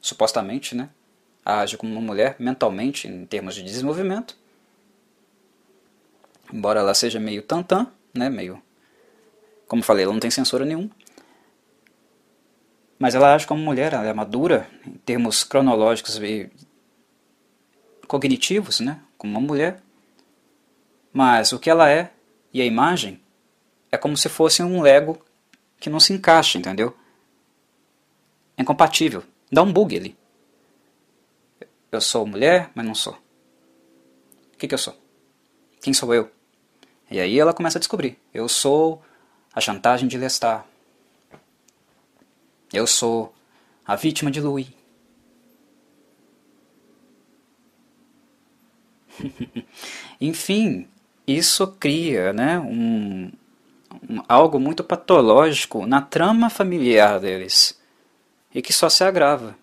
supostamente, né? Age como uma mulher mentalmente, em termos de desenvolvimento. Embora ela seja meio tantã, né? Meio. Como falei, ela não tem censura nenhuma. Mas ela age como mulher, ela é madura, em termos cronológicos e cognitivos, né? Como uma mulher. Mas o que ela é e a imagem é como se fosse um Lego que não se encaixa, entendeu? É incompatível. Dá um bug ali. Eu sou mulher, mas não sou. O que, que eu sou? Quem sou eu? E aí ela começa a descobrir. Eu sou a chantagem de Lestat. Eu sou a vítima de Louis. *laughs* Enfim, isso cria né, um, um, algo muito patológico na trama familiar deles e que só se agrava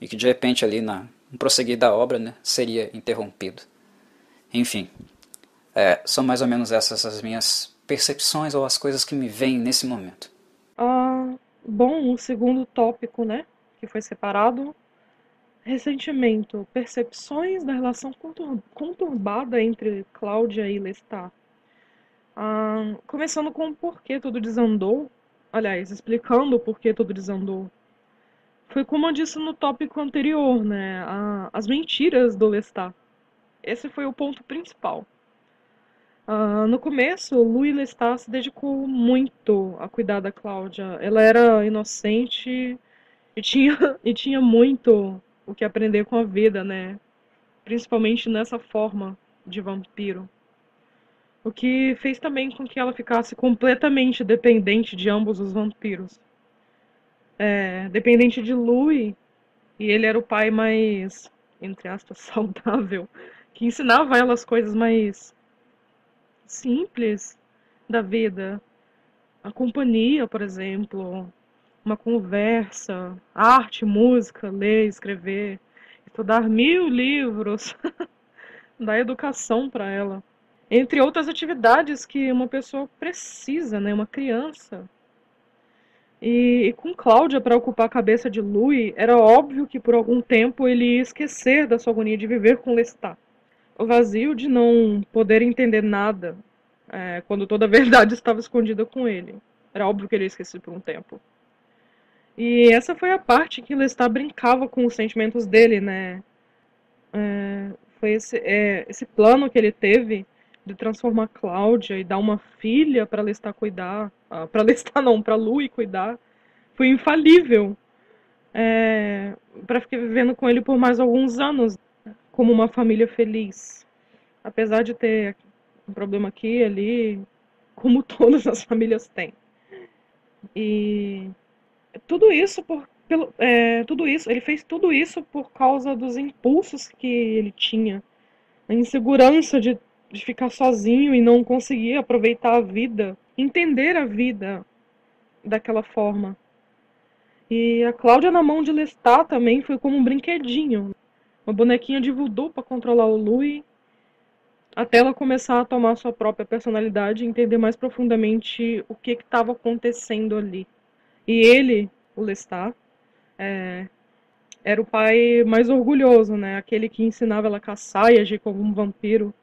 e que de repente ali na, no prosseguir da obra né, seria interrompido. Enfim, é, são mais ou menos essas as minhas percepções ou as coisas que me vêm nesse momento. Ah, bom, o segundo tópico, né, que foi separado, ressentimento, percepções da relação conturbada entre Cláudia e Lestat. Ah, começando com o porquê tudo desandou, aliás, explicando o porquê tudo desandou. Foi como eu disse no tópico anterior, né, a, as mentiras do Lestat. Esse foi o ponto principal. Uh, no começo, Louis Lestat se dedicou muito a cuidar da Cláudia. Ela era inocente e tinha, *laughs* e tinha muito o que aprender com a vida, né? Principalmente nessa forma de vampiro. O que fez também com que ela ficasse completamente dependente de ambos os vampiros. É, dependente de Louis, e ele era o pai mais, entre aspas, *laughs* saudável, que ensinava ela as coisas mais simples da vida. A companhia, por exemplo, uma conversa, arte, música, ler, escrever, estudar mil livros, *laughs* da educação para ela. Entre outras atividades que uma pessoa precisa, né, uma criança. E, e com Cláudia para ocupar a cabeça de Louis, era óbvio que por algum tempo ele ia esquecer da sua agonia de viver com Lestat o vazio de não poder entender nada é, quando toda a *laughs* verdade estava escondida com ele. Era óbvio que ele ia esquecer por um tempo. E essa foi a parte que Lestat brincava com os sentimentos dele, né? É, foi esse, é, esse plano que ele teve de transformar Cláudia e dar uma filha para Lestat cuidar, ah, para *laughs* Lestat não, para Louis cuidar, foi infalível. É, para ficar vivendo com ele por mais alguns anos como uma família feliz. Apesar de ter um problema aqui e ali, como *laughs* todas as famílias têm. E tudo isso por pelo, é, tudo isso, ele fez tudo isso por causa dos impulsos que ele tinha, a insegurança de, de ficar sozinho e não conseguir aproveitar a vida, entender a vida daquela forma. E a Cláudia na mão de Lestat também foi como um brinquedinho uma bonequinha de voodoo para controlar o Louis, até ela começar a tomar sua própria personalidade e entender mais profundamente o que estava acontecendo ali. E ele, o Lestat, é, era o pai mais orgulhoso, né? Aquele que ensinava ela a caçar e agir como um vampiro.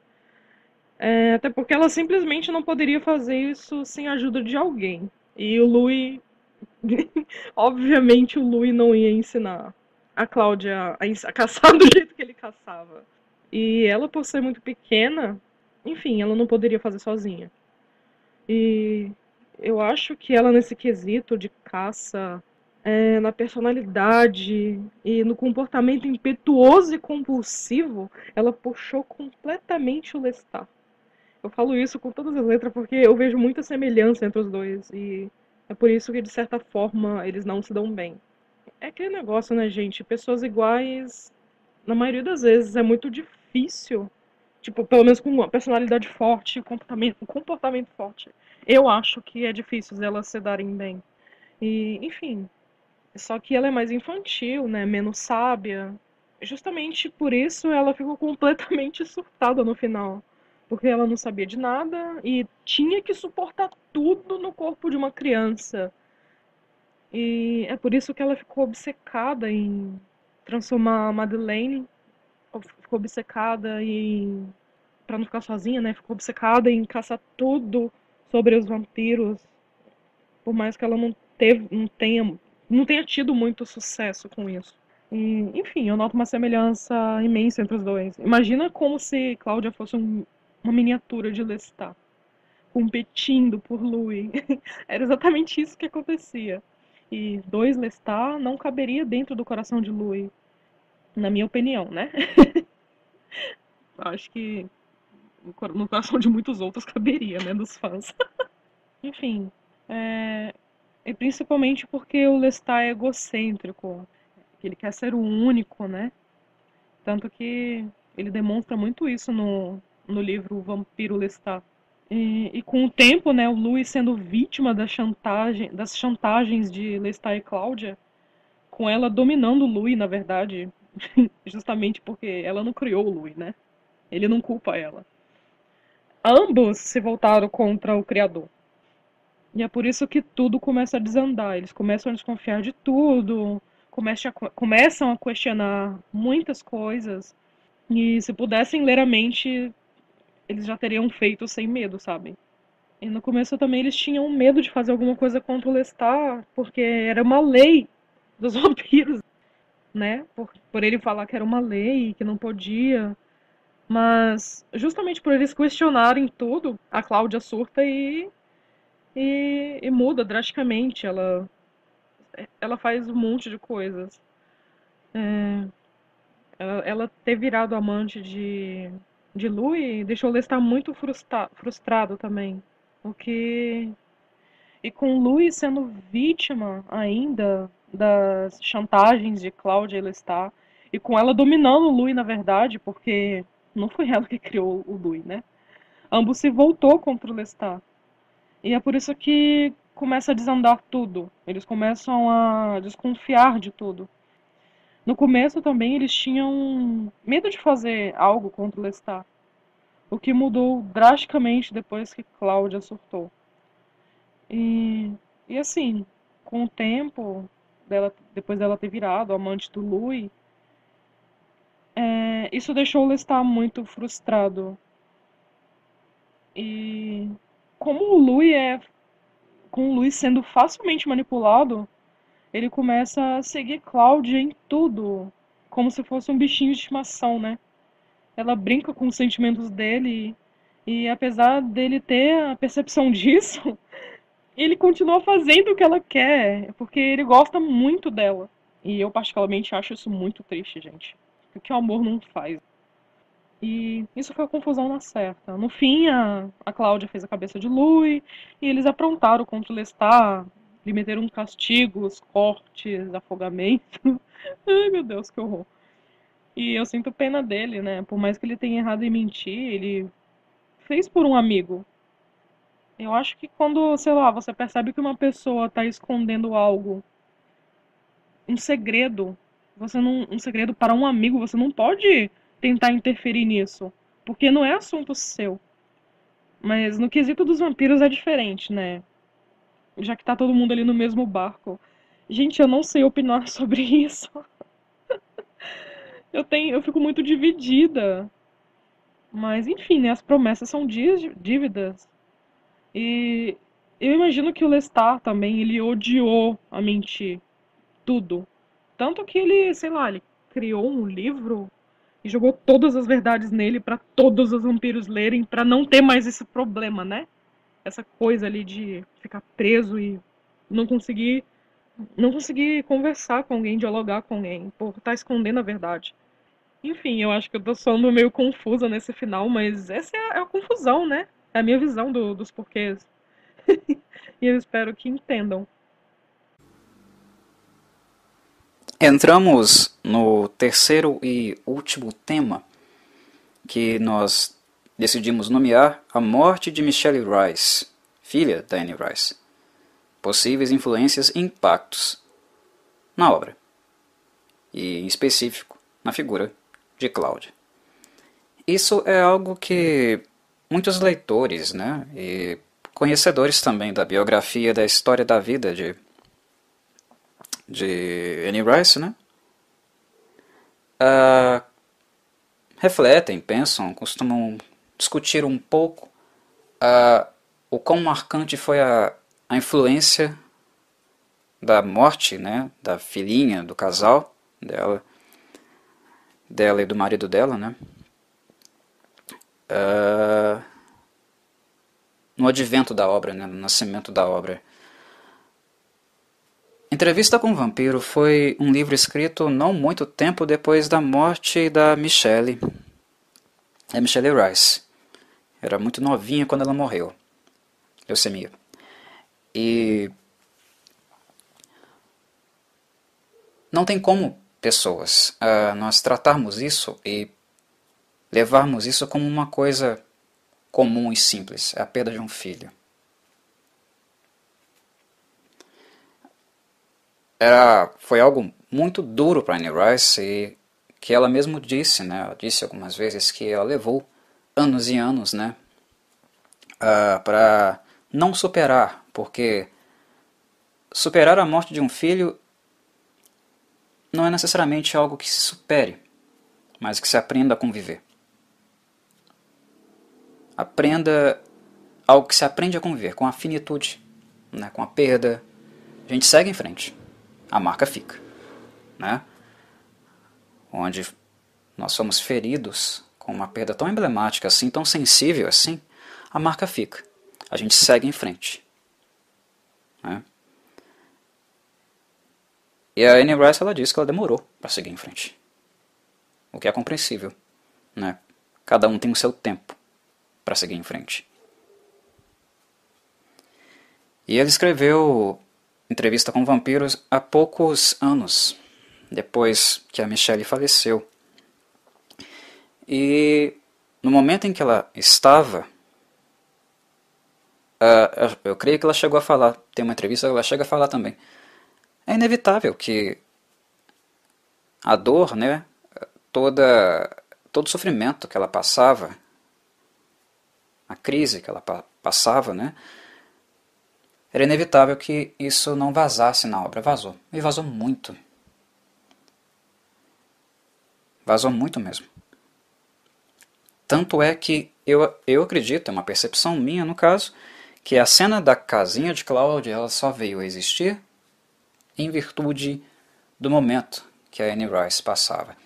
É, até porque ela simplesmente não poderia fazer isso sem a ajuda de alguém. E o Louis, *laughs* obviamente, o Louis não ia ensinar a Cláudia a, caçar *laughs* do jeito que ele caçava. E ela, por ser muito pequena, enfim, ela não poderia fazer sozinha. E, Eu acho que ela, nesse quesito de caça, é, na personalidade e no comportamento impetuoso e compulsivo, ela puxou completamente o Lestat. Eu falo isso com todas as letras porque eu vejo muita semelhança entre os dois e é por isso que, de certa forma, eles não se dão bem. É aquele negócio, né, gente? Pessoas iguais, na maioria das vezes, é muito difícil. Tipo, pelo menos com uma personalidade forte, comportamento, um comportamento forte. Eu acho que é difícil elas se darem bem. E, enfim, só que ela é mais infantil, né? Menos sábia. Justamente por isso ela ficou completamente *laughs* surtada no final. Porque ela não sabia de nada e tinha que suportar tudo no corpo de uma criança. E é por isso que ela ficou obcecada em transformar a Madeleine. Ficou obcecada em. Pra não ficar sozinha, né? Ficou obcecada em caçar tudo sobre os vampiros. Por mais que ela não, teve, não tenha não tenha tido muito sucesso com isso. E, enfim, eu noto uma semelhança imensa entre os dois. Imagina como se Cláudia fosse um, uma miniatura de Lestat, competindo por Louis. *laughs* Era exatamente isso que acontecia. E dois Lestat não caberia dentro do coração de Louis, na minha opinião, né? *laughs* Acho que no coração de muitos outros caberia, né, dos fãs. *laughs* Enfim, é, principalmente porque o Lestat é egocêntrico, ele quer ser o único, né? Tanto que ele demonstra muito isso no, no livro Vampiro Lestat. E, e, com o tempo, né, o Louis sendo vítima da chantagem, das chantagens de Lestat e Cláudia, com ela dominando o Louis, na verdade, *laughs* justamente porque ela não criou o Louis, né? Ele não culpa ela. Ambos se voltaram contra o criador. E é por isso que tudo começa a desandar. Eles começam a desconfiar de tudo, começam a, começam a questionar muitas coisas. E se pudessem ler a mente, eles já teriam feito sem medo, sabe? E no começo também eles tinham medo de fazer alguma coisa contra o Lestat, porque era uma lei dos *laughs* vampiros, né? Por, por ele falar que era uma lei, que não podia. Mas justamente por eles questionarem tudo, a Cláudia surta e e, e muda drasticamente. Ela, ela faz um monte de coisas. É, ela, ela, ter virado amante de, de Louis deixou Lestat muito frustra, frustrado também. O que. E com Louis sendo vítima ainda das chantagens de Cláudia e Lestat, e com ela dominando o Louis, na verdade, porque não foi ela que criou o Louis, né? Ambos se voltou contra o Lestat. E é por isso que começa a desandar tudo. Eles começam a desconfiar de tudo. No começo também eles tinham medo de fazer algo contra o Lestat, o que mudou drasticamente depois que Cláudia surtou. E, e assim, com o tempo, dela, depois dela ter virado amante do Louis, é, isso deixou o Lestat muito frustrado. E como o Louis é. Com o Louis sendo facilmente manipulado, ele começa a seguir Cláudia em tudo. Como se fosse um bichinho de estimação, né? Ela brinca com os sentimentos dele. E apesar dele ter a percepção *laughs* disso, ele continua fazendo o que ela quer. Porque ele gosta muito dela. E eu, particularmente, acho isso muito triste, gente. O que o amor não faz. E isso foi a confusão na certa. No fim, a, a Cláudia fez a cabeça de Louis e eles aprontaram contra o Lestat, meteram castigos, cortes, afogamento. *laughs* Ai, meu Deus, que horror. E eu sinto pena dele, né? Por mais que ele tenha errado em mentir, ele fez por um amigo. Eu acho que quando, sei lá, você percebe que uma pessoa tá escondendo algo, um segredo, você não, um segredo para um amigo, você não pode tentar interferir nisso, porque não é assunto seu. Mas no quesito dos vampiros é diferente, né? Já que tá todo mundo ali no mesmo barco. Gente, eu não sei opinar *laughs* sobre isso. eu tenho, eu fico muito dividida. Mas enfim, né, as promessas são dívidas. E eu imagino que o Lestat também, ele odiou a mentir. Tudo. Tanto que ele, sei lá, ele criou um livro e jogou todas as verdades nele para todos os vampiros lerem, para não ter mais esse problema, né? Essa coisa ali de ficar preso e não conseguir não conseguir conversar com alguém, dialogar com alguém, por estar tá escondendo a verdade. Enfim, eu acho que eu tô soando meio confusa nesse final, mas essa é a, é a confusão, né? É a minha visão do, dos porquês. *laughs* e eu espero que entendam. Entramos no terceiro e último tema que nós decidimos nomear a morte de Michelle Rice, filha da Anne Rice. Possíveis influências e impactos na obra, e em específico na figura de Cláudia. Isso é algo que muitos leitores né, e conhecedores também da biografia da história da vida de, de Anne Rice né, uh, refletem, pensam, costumam discutir um pouco uh, o quão marcante foi a, a influência da morte né, da filhinha do casal dela, dela e do marido dela, né? Uh, no advento da obra, né, no nascimento da obra. Entrevista com o Vampiro foi um livro escrito não muito tempo depois da morte da Michelle, a Michelle Rice. Era muito novinha quando ela morreu. Leucemia. E não tem como pessoas uh, nós tratarmos isso e levarmos isso como uma coisa comum e simples, é a perda de um filho. Era, foi algo muito duro para Anne Rice e que ela mesmo disse, né, ela disse algumas vezes que ela levou anos e anos, né, uh, ah, para não superar, porque superar a morte de um filho não é necessariamente algo que se supere, mas que se aprenda a conviver. Aprenda algo que se aprende a conviver com a finitude, né, com a perda. A gente segue em frente. A marca fica. Né? Onde nós somos feridos com uma perda tão emblemática assim, tão sensível assim, a marca fica. A gente segue em frente. Né? E a Anne Rice ela disse que ela demorou para seguir em frente. O que é compreensível. Né? Cada um tem o seu tempo para seguir em frente. E ele escreveu Entrevista com Vampiros há poucos anos, depois que a Michelle faleceu. E no momento em que ela estava, uh, eu creio que ela chegou a falar, tem uma entrevista ela chega a falar também. É inevitável que a dor, né, toda, todo o sofrimento que ela passava a crise que ela passava, né? Era inevitável que isso não vazasse na obra. Vazou. E vazou muito. Vazou muito mesmo. Tanto é que eu, eu acredito, é uma percepção minha no caso, que a cena da casinha de Cláudia ela só veio a existir em virtude do momento que a Anne Rice passava.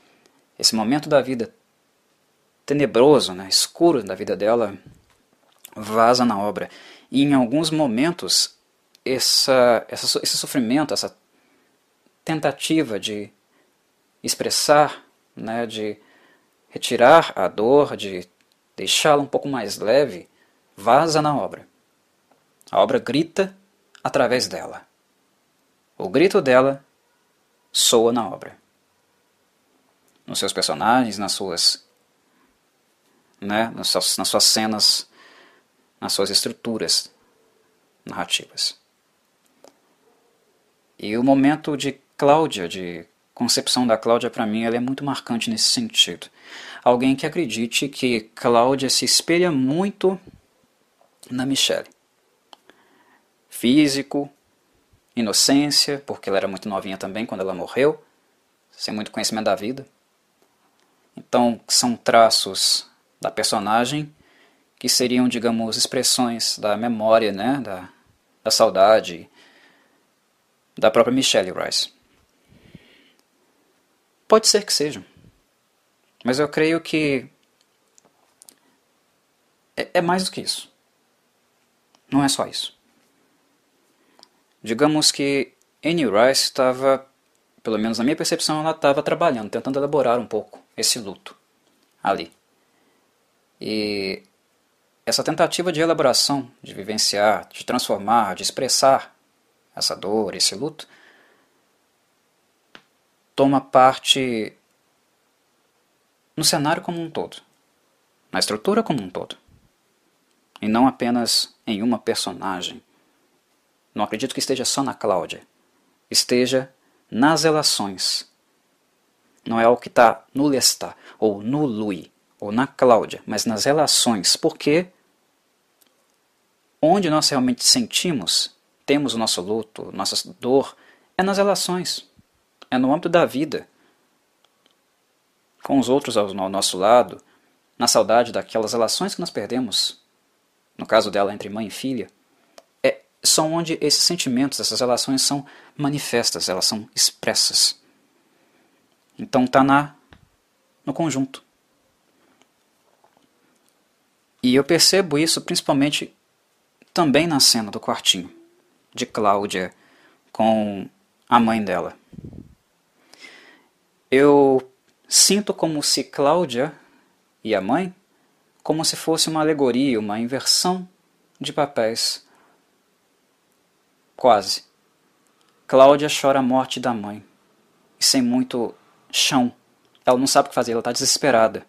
Esse momento da vida tenebroso, né, escuro da vida dela, vaza na obra. E em alguns momentos, essa, essa, esse sofrimento, essa tentativa de expressar, né, de retirar a dor, de deixá-la um pouco mais leve, vaza na obra. A obra grita através dela. O grito dela soa na obra. Nos seus personagens, nas suas, né, nas suas, nas suas cenas nas suas estruturas narrativas. E o momento de Cláudia, de concepção da Cláudia, para mim, ela é muito marcante nesse sentido. Alguém que acredite que Cláudia se espelha muito na Michelle. Físico, inocência, porque ela era muito novinha também quando ela morreu, sem muito conhecimento da vida. Então, são traços da personagem que seriam, digamos, expressões da memória, né, da, da saudade da própria Michelle Rice. Pode ser que sejam, mas eu creio que é, é mais do que isso. não é só isso. Digamos que Annie Rice estava, pelo menos na minha percepção, ela estava trabalhando, tentando elaborar um pouco esse luto ali. E essa tentativa de elaboração, de vivenciar, de transformar, de expressar essa dor, esse luto, toma parte no cenário como um todo, na estrutura como um todo, e não apenas em uma personagem. Não acredito que esteja só na Cláudia, esteja nas relações. Não é algo que está no Lestat, ou no Louis, ou na Cláudia, mas nas relações, porque onde nós realmente sentimos, temos o nosso luto, nossa dor, é nas relações, é no âmbito da vida, com os outros ao nosso lado, na saudade daquelas relações que nós perdemos, no caso dela entre mãe e filha, é, são onde esses sentimentos, essas relações são manifestas, elas são expressas. Então está na no conjunto. E eu percebo isso principalmente também na cena do quartinho de Cláudia com a mãe dela. Eu sinto como se Cláudia e a mãe como se fosse uma alegoria, uma inversão de papéis. Quase. Cláudia chora a morte da mãe, e sem muito chão. Ela não sabe o que fazer, ela está desesperada.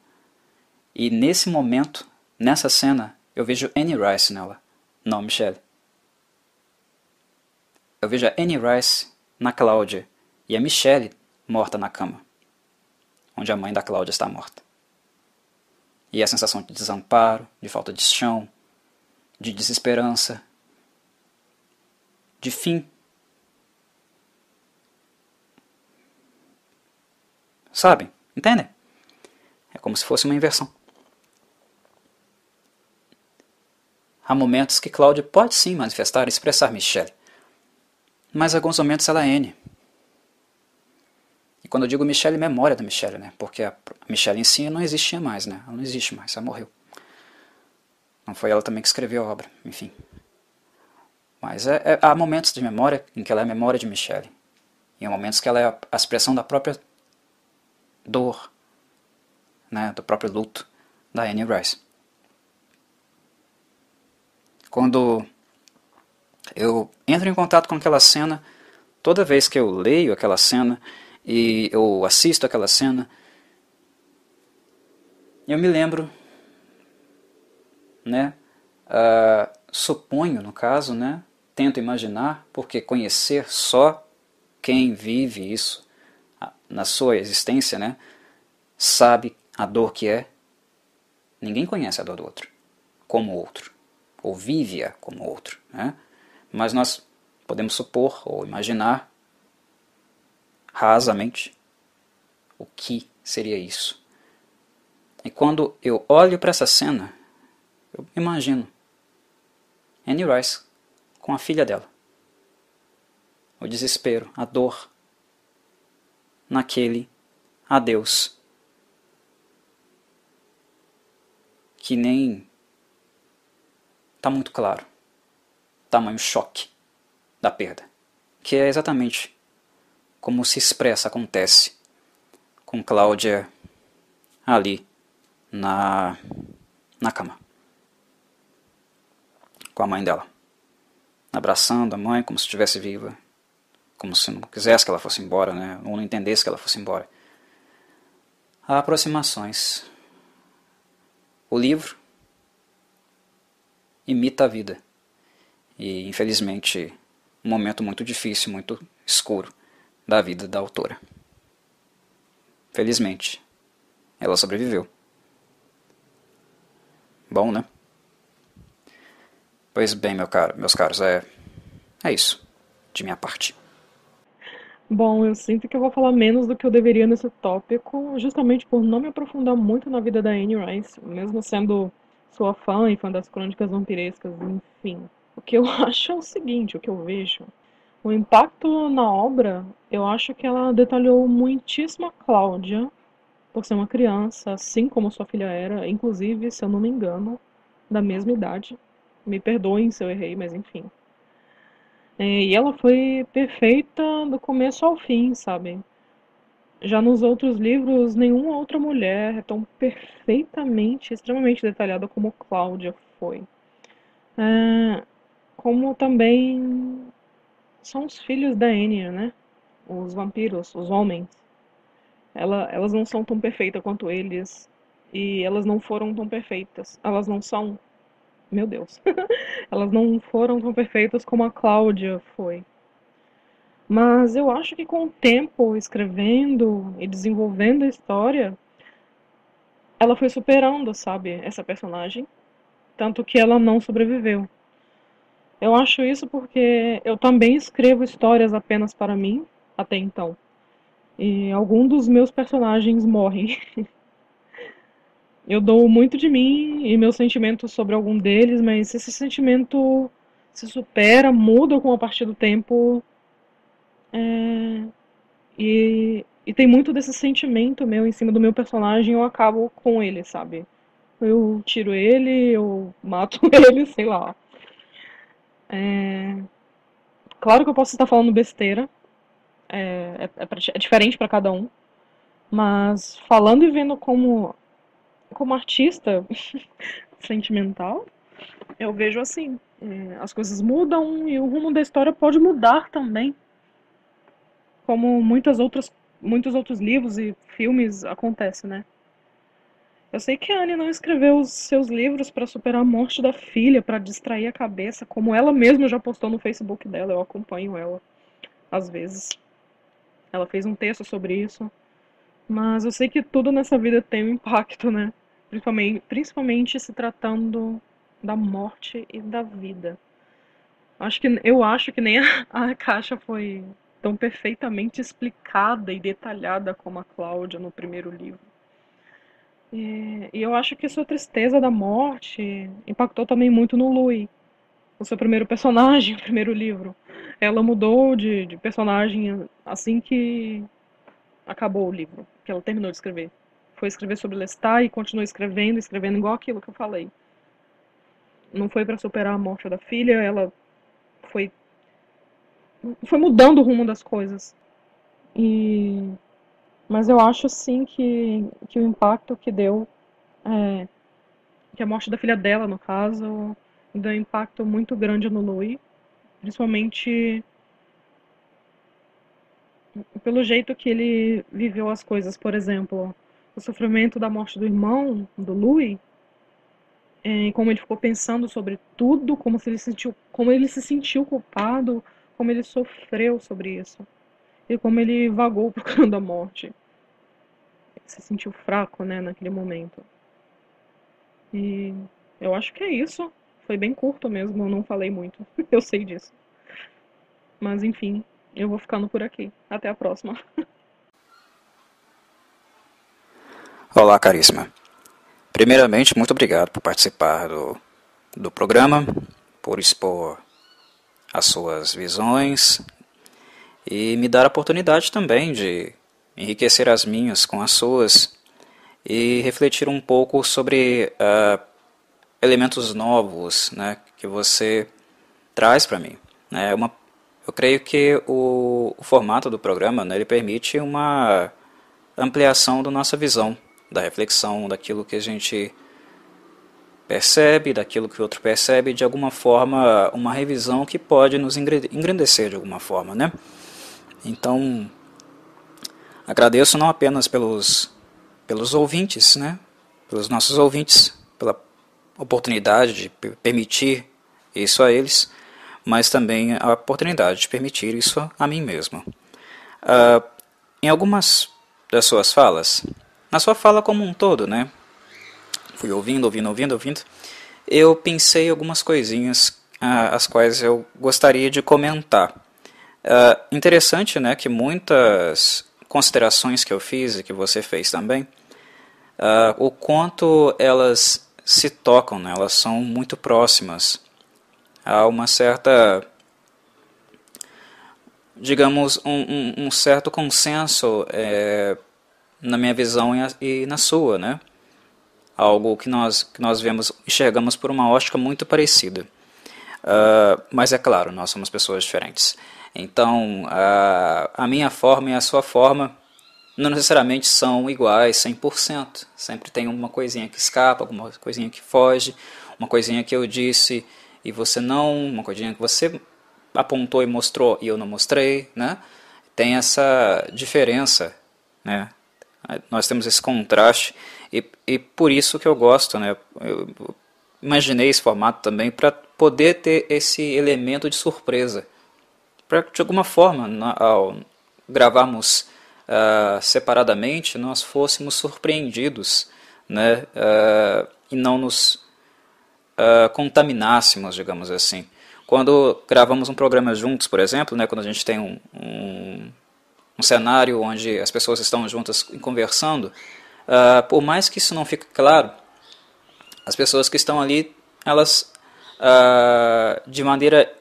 E nesse momento, Nessa cena, eu vejo Annie Rice nela, não Michelle. Eu vejo a Annie Rice na Cláudia e a Michelle morta na cama, onde a mãe da Cláudia está morta. E a sensação de desamparo, de falta de chão, de desesperança, de fim. Sabem? Entendem? É como se fosse uma inversão. Há momentos que Cláudia pode sim manifestar e expressar Michelle. Mas alguns momentos ela é N. E quando eu digo Michelle, memória da Michelle, né? Porque a Michelle em si não existia mais, né? Ela não existe mais, ela morreu. Não foi ela também que escreveu a obra, enfim. Mas é, é, há momentos de memória em que ela é a memória de Michelle. E há momentos que ela é a, expressão da própria dor, né? Do próprio luto da Anne Rice. Quando eu entro em contato com aquela cena, toda vez que eu leio aquela cena e eu assisto aquela cena, eu me lembro, né? Uh, suponho, no caso, né? Tento imaginar, porque conhecer só quem vive isso na sua existência, né? Sabe a dor que é. Ninguém conhece a dor do outro, como o outro ou vive-a como outro. Né? Mas nós podemos supor ou imaginar rasamente o que seria isso. E quando eu olho para essa cena, eu imagino Annie Rice com a filha dela. O desespero, a dor naquele adeus que nem está muito claro. Tamanho choque da perda. Que é exatamente como se expressa, acontece com Cláudia ali na, na cama. Com a mãe dela. Abraçando a mãe como se estivesse viva. Como se não quisesse que ela fosse embora, né? ou não entendesse que ela fosse embora. Há aproximações. O livro imita a vida. E, infelizmente, um momento muito difícil, muito escuro da vida da autora. Felizmente, ela sobreviveu. Bom, né? Pois bem, meu caro, meus caros, é, é isso, de minha parte. Bom, eu sinto que eu vou falar menos do que eu deveria nesse tópico, justamente por não me aprofundar muito na vida da Anne Rice, mesmo sendo sou fã e fã das crônicas vampirescas, enfim. O que eu *laughs* acho é o seguinte, o que eu vejo. O impacto na obra, eu acho que ela detalhou muitíssimo a Cláudia, por ser uma criança, assim como sua filha era, inclusive, se eu não me engano, da mesma idade. Me perdoem se eu errei, mas enfim. É, e ela foi perfeita do começo ao fim, sabe? Já nos outros livros, nenhuma outra mulher é tão perfeitamente, extremamente detalhada como Cláudia foi. É, como também são os filhos da Enya, né? Os vampiros, os homens. Ela, elas não são tão perfeitas quanto eles. E elas não foram tão perfeitas. Elas não são. Meu Deus. *laughs* elas não foram tão perfeitas como a Cláudia foi. Mas eu acho que com o tempo, escrevendo e desenvolvendo a história, ela foi superando, sabe, essa personagem. Tanto que ela não sobreviveu. Eu acho isso porque eu também escrevo histórias apenas para mim, até então. E alguns dos meus personagens morrem. *laughs* eu dou muito de mim e meus sentimentos sobre algum deles, mas esse sentimento se supera, muda com a partir do tempo. É... E, e tem muito desse sentimento meu em cima do meu personagem, eu acabo com ele, sabe? Eu tiro ele, eu mato *laughs* ele, sei lá. É... Claro que eu posso estar falando besteira, é, é, é diferente para cada um, mas falando e vendo como, como artista *laughs* sentimental, eu vejo assim: é, as coisas mudam e o rumo da história pode mudar também, como muitas outras, muitos outros livros e filmes acontecem, né? Eu sei que a Anne não escreveu os seus livros para superar a morte da filha, para distrair a cabeça, como ela mesma já postou no Facebook dela. Eu acompanho ela às vezes. Ela fez um texto sobre isso. Mas eu sei que tudo nessa vida tem um impacto, né? Principalmente, principalmente se tratando da morte e da vida. Acho que eu acho que nem a, a caixa foi tão perfeitamente explicada e detalhada como a Cláudia no primeiro livro. E, e, eu acho que sua tristeza da morte impactou também muito no Louis, o seu primeiro personagem, *laughs* o primeiro livro. Ela mudou de, de personagem assim que acabou o livro, que ela terminou de escrever. Foi escrever sobre Lestat e continuou escrevendo, escrevendo igual aquilo que eu falei. Não foi para superar a morte da filha, ela foi foi mudando o rumo das coisas. E mas eu acho sim que, que o impacto que deu, é, que a morte da filha dela, no caso, deu um impacto muito grande no Louis, principalmente pelo jeito que ele viveu as coisas. Por exemplo, o sofrimento da morte do irmão, do Louis, é, como ele ficou pensando sobre tudo, como, se ele, sentiu, como ele se sentiu culpado, como ele sofreu sobre isso e como ele vagou *laughs* procurando a morte. Ele se sentiu fraco, né, naquele momento. E eu acho que é isso. Foi bem curto mesmo, eu não falei muito. *laughs* eu sei disso. Mas enfim, eu vou ficando por aqui. Até a próxima. *laughs* Olá, caríssima. Primeiramente, muito obrigado por participar do, do programa, por expor as suas visões e me dar a oportunidade também de enriquecer as minhas com as suas e refletir um pouco sobre uh, elementos novos né, que você traz para mim. É uma, eu creio que o, o formato do programa né, ele permite uma ampliação da nossa visão, da reflexão, daquilo que a gente percebe, daquilo que o outro percebe, de alguma forma, uma revisão que pode nos engrandecer de alguma forma, né? Então, agradeço não apenas pelos, pelos ouvintes, né? pelos nossos ouvintes, pela oportunidade de permitir isso a eles, mas também a oportunidade de permitir isso a mim mesmo. Uh, em algumas das suas falas, na sua fala como um todo, né? Fui ouvindo, ouvindo, ouvindo, ouvindo. Eu pensei algumas coisinhas uh, as quais eu gostaria de comentar. Uh, interessante né, que muitas considerações que eu fiz e que você fez também, uh, o quanto elas se tocam, né, elas são muito próximas. Há uma certa, digamos, um, um, um certo consenso é, na minha visão e na sua, né? Algo que nós, que nós vemos, enxergamos por uma ótica muito parecida. Uh, mas é claro, nós somos pessoas diferentes. Então, uh, a minha forma e a sua forma não necessariamente são iguais 100%. Sempre tem uma coisinha que escapa, alguma coisinha que foge, uma coisinha que eu disse e você não, uma coisinha que você apontou e mostrou e eu não mostrei, né? Tem essa diferença, né? Nós temos esse contraste e, e por isso que eu gosto, né? Eu imaginei esse formato também para poder ter esse elemento de surpresa, para de alguma forma, ao gravarmos uh, separadamente, nós fôssemos surpreendidos, né? Uh, e não nos uh, contaminássemos, digamos assim. Quando gravamos um programa juntos, por exemplo, né, quando a gente tem um, um, um cenário onde as pessoas estão juntas conversando, uh, por mais que isso não fique claro, as pessoas que estão ali, elas, de maneira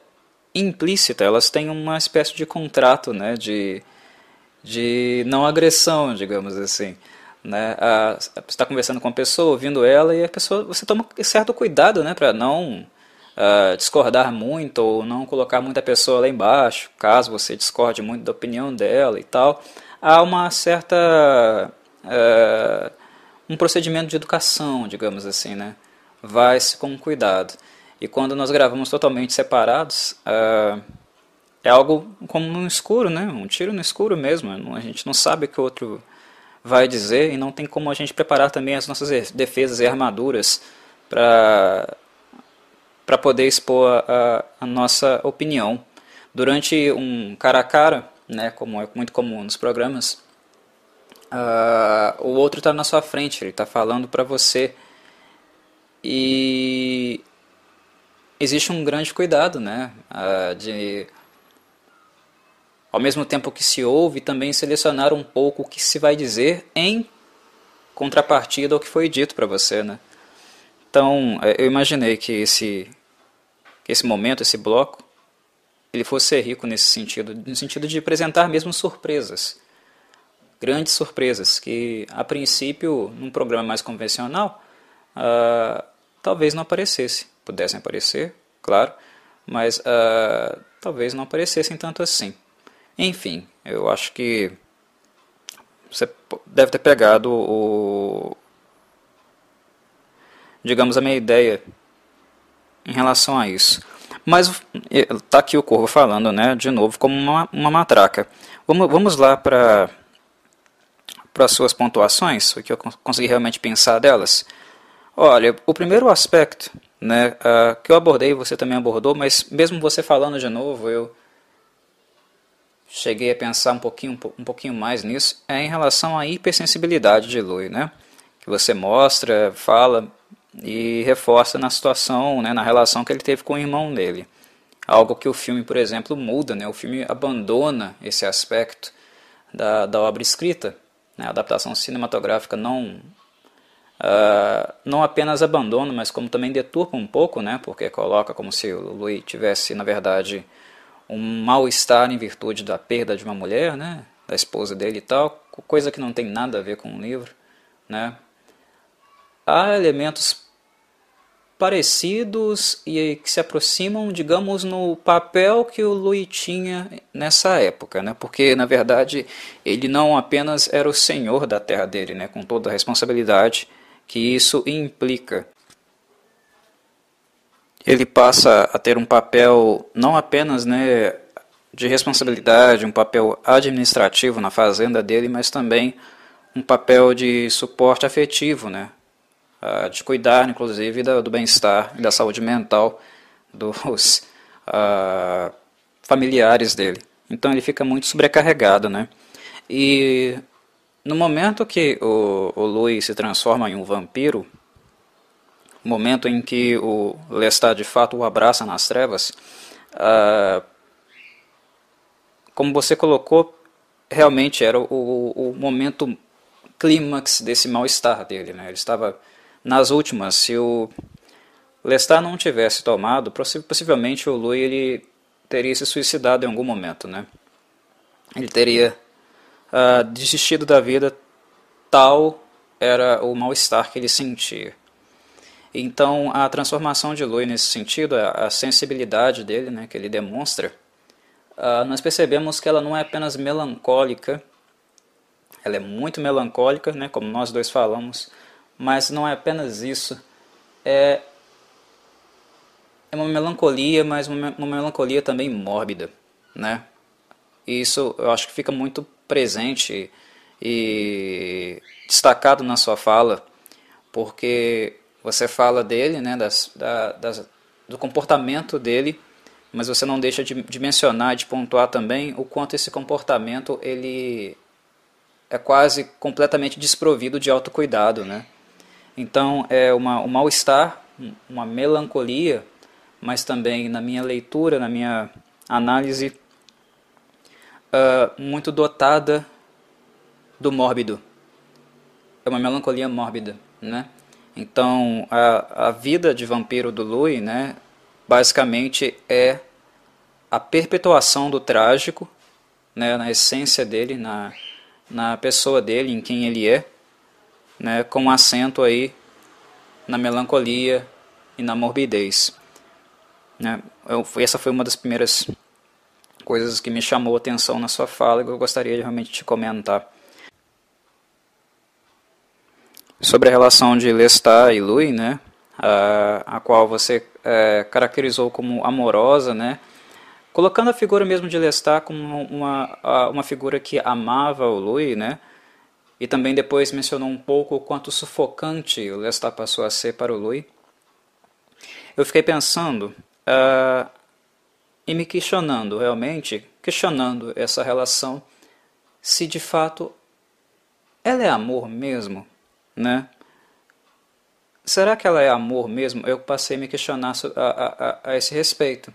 implícita, elas têm uma espécie de contrato né, de, de não agressão, digamos assim. Né? A, você está conversando com a pessoa, ouvindo ela, e a pessoa, você toma certo cuidado né, para não uh, discordar muito ou não colocar muita pessoa lá embaixo, caso você discorde muito da opinião dela e tal. Há uma certa. Uh, um procedimento de educação, digamos assim, né? Vai-se com cuidado. E quando nós gravamos totalmente separados, uh, é algo como no escuro, né? Um tiro no escuro mesmo. A gente não sabe o que o outro vai dizer e não tem como a gente preparar também as nossas defesas e armaduras para para poder expor a, a, nossa opinião. Durante um cara a cara, né, como é muito comum nos programas, uh, o outro está na sua frente, ele está falando para você. E existe um grande cuidado, né, uh, de ao mesmo tempo que se ouve, também selecionar um pouco o que se vai dizer em contrapartida ao que foi dito para você, né? Então, é, eu imaginei que esse, que esse momento, esse bloco, ele fosse rico nesse sentido, no sentido de apresentar mesmo surpresas, grandes surpresas, que a princípio, num programa mais convencional, uh, talvez não aparecesse, pudessem aparecer, claro, mas uh, talvez não aparecessem tanto assim. Enfim, eu acho que você deve ter pegado o. digamos, a minha ideia em relação a isso. Mas está aqui o Corvo falando, né, de novo, como uma, uma matraca. Vamos, vamos lá para as suas pontuações, o que eu consegui realmente pensar delas. Olha, o primeiro aspecto né, uh, que eu abordei, você também abordou, mas mesmo você falando de novo, eu cheguei a pensar um pouquinho, um pouquinho mais nisso, é em relação à hipersensibilidade de Louis, né? Que você mostra, fala e reforça na situação, né, na relação que ele teve com o irmão dele. Algo que o filme, por exemplo, muda, né? O filme abandona esse aspecto da, da obra escrita. Né? A adaptação cinematográfica não Uh, não apenas abandona, mas como também deturpa um pouco, né, porque coloca como se o Louis tivesse, na verdade, um mal-estar em virtude da perda de uma mulher, né, da esposa dele e tal, coisa que não tem nada a ver com o livro, né. Há elementos parecidos e que se aproximam, digamos, no papel que o Louis tinha nessa época, né? Porque na verdade ele não apenas era o senhor da terra dele, né? Com toda a responsabilidade que isso implica ele passa a ter um papel não apenas né, de responsabilidade, um papel administrativo na fazenda dele, mas também um papel de suporte afetivo, né, de cuidar, inclusive, do bem-estar e da saúde mental dos uh, familiares dele. Então ele fica muito sobrecarregado, né? E no momento que o, o Louis se transforma em um vampiro, momento em que o Lestat de fato o abraça nas trevas, uh, como você colocou, realmente era o, o momento clímax desse mal-estar dele. Né? Ele estava nas últimas. Se o Lestat não tivesse tomado, possivelmente o Louis ele teria se suicidado em algum momento. Né? Ele teria uh, desistido da vida, tal era o mal-estar que ele sentia. Então, a transformação de Lui nesse sentido, a sensibilidade dele, né, que ele demonstra, uh, nós percebemos que ela não é apenas melancólica, ela é muito melancólica, né, como nós dois falamos, mas não é apenas isso, é, é uma melancolia, mas uma, uma melancolia também mórbida, né? E isso eu acho que fica muito presente e destacado na sua fala, porque você fala dele, né, das, da, das, do comportamento dele, mas você não deixa de, de mencionar, de pontuar também o quanto esse comportamento ele é quase completamente desprovido de autocuidado, né? Então é uma, um mal-estar, uma melancolia, mas também na minha leitura, na minha análise, uh, muito dotada do mórbido. É uma melancolia mórbida, né? Então, a, a vida de vampiro do Louis, né, basicamente é a perpetuação do trágico, né, na essência dele, na, na pessoa dele, em quem ele é, né, com acento aí na melancolia e na morbidez. Né. Eu, essa foi uma das primeiras coisas que me chamou a atenção na sua fala e que eu gostaria de realmente te comentar sobre a relação de Lestat e Louis, né, a, a qual você é, caracterizou como amorosa, né, colocando a figura mesmo de Lestat como uma, uma figura que amava o Louis, né, e também depois mencionou um pouco o quanto sufocante o Lestat passou a ser para o Louis. Eu fiquei pensando uh, e me questionando realmente, questionando essa relação, se de fato ela é amor mesmo, né? Será que ela é amor mesmo? Eu passei a me questionar a, a, a esse respeito,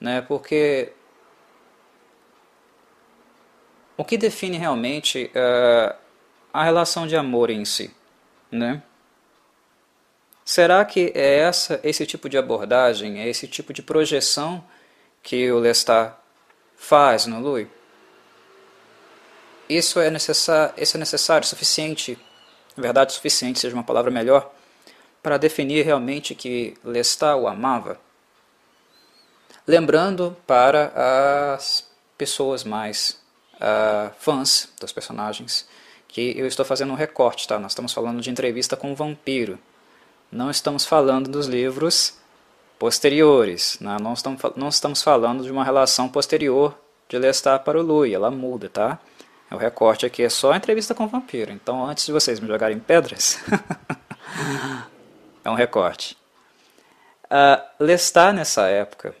né? Porque o que define realmente uh, a relação de amor em si, né? Será que é essa, esse tipo de abordagem, é esse tipo de projeção que o Lestat faz no Louis? Isso é necessário, isso é necessário, suficiente verdade suficiente seja uma palavra melhor, para definir realmente que Lestat o amava. Lembrando para as pessoas mais uh, fãs dos personagens que eu estou fazendo um recorte, tá? Nós estamos falando de entrevista com o vampiro. Não estamos falando dos livros posteriores. Né? Não, estamos, não estamos falando de uma relação posterior de Lestat para o Louis. Ela muda, tá? O recorte aqui é só a entrevista com o vampiro. Então, antes de vocês me jogarem pedras, *laughs* é um recorte. Uh, Lestat, nessa época,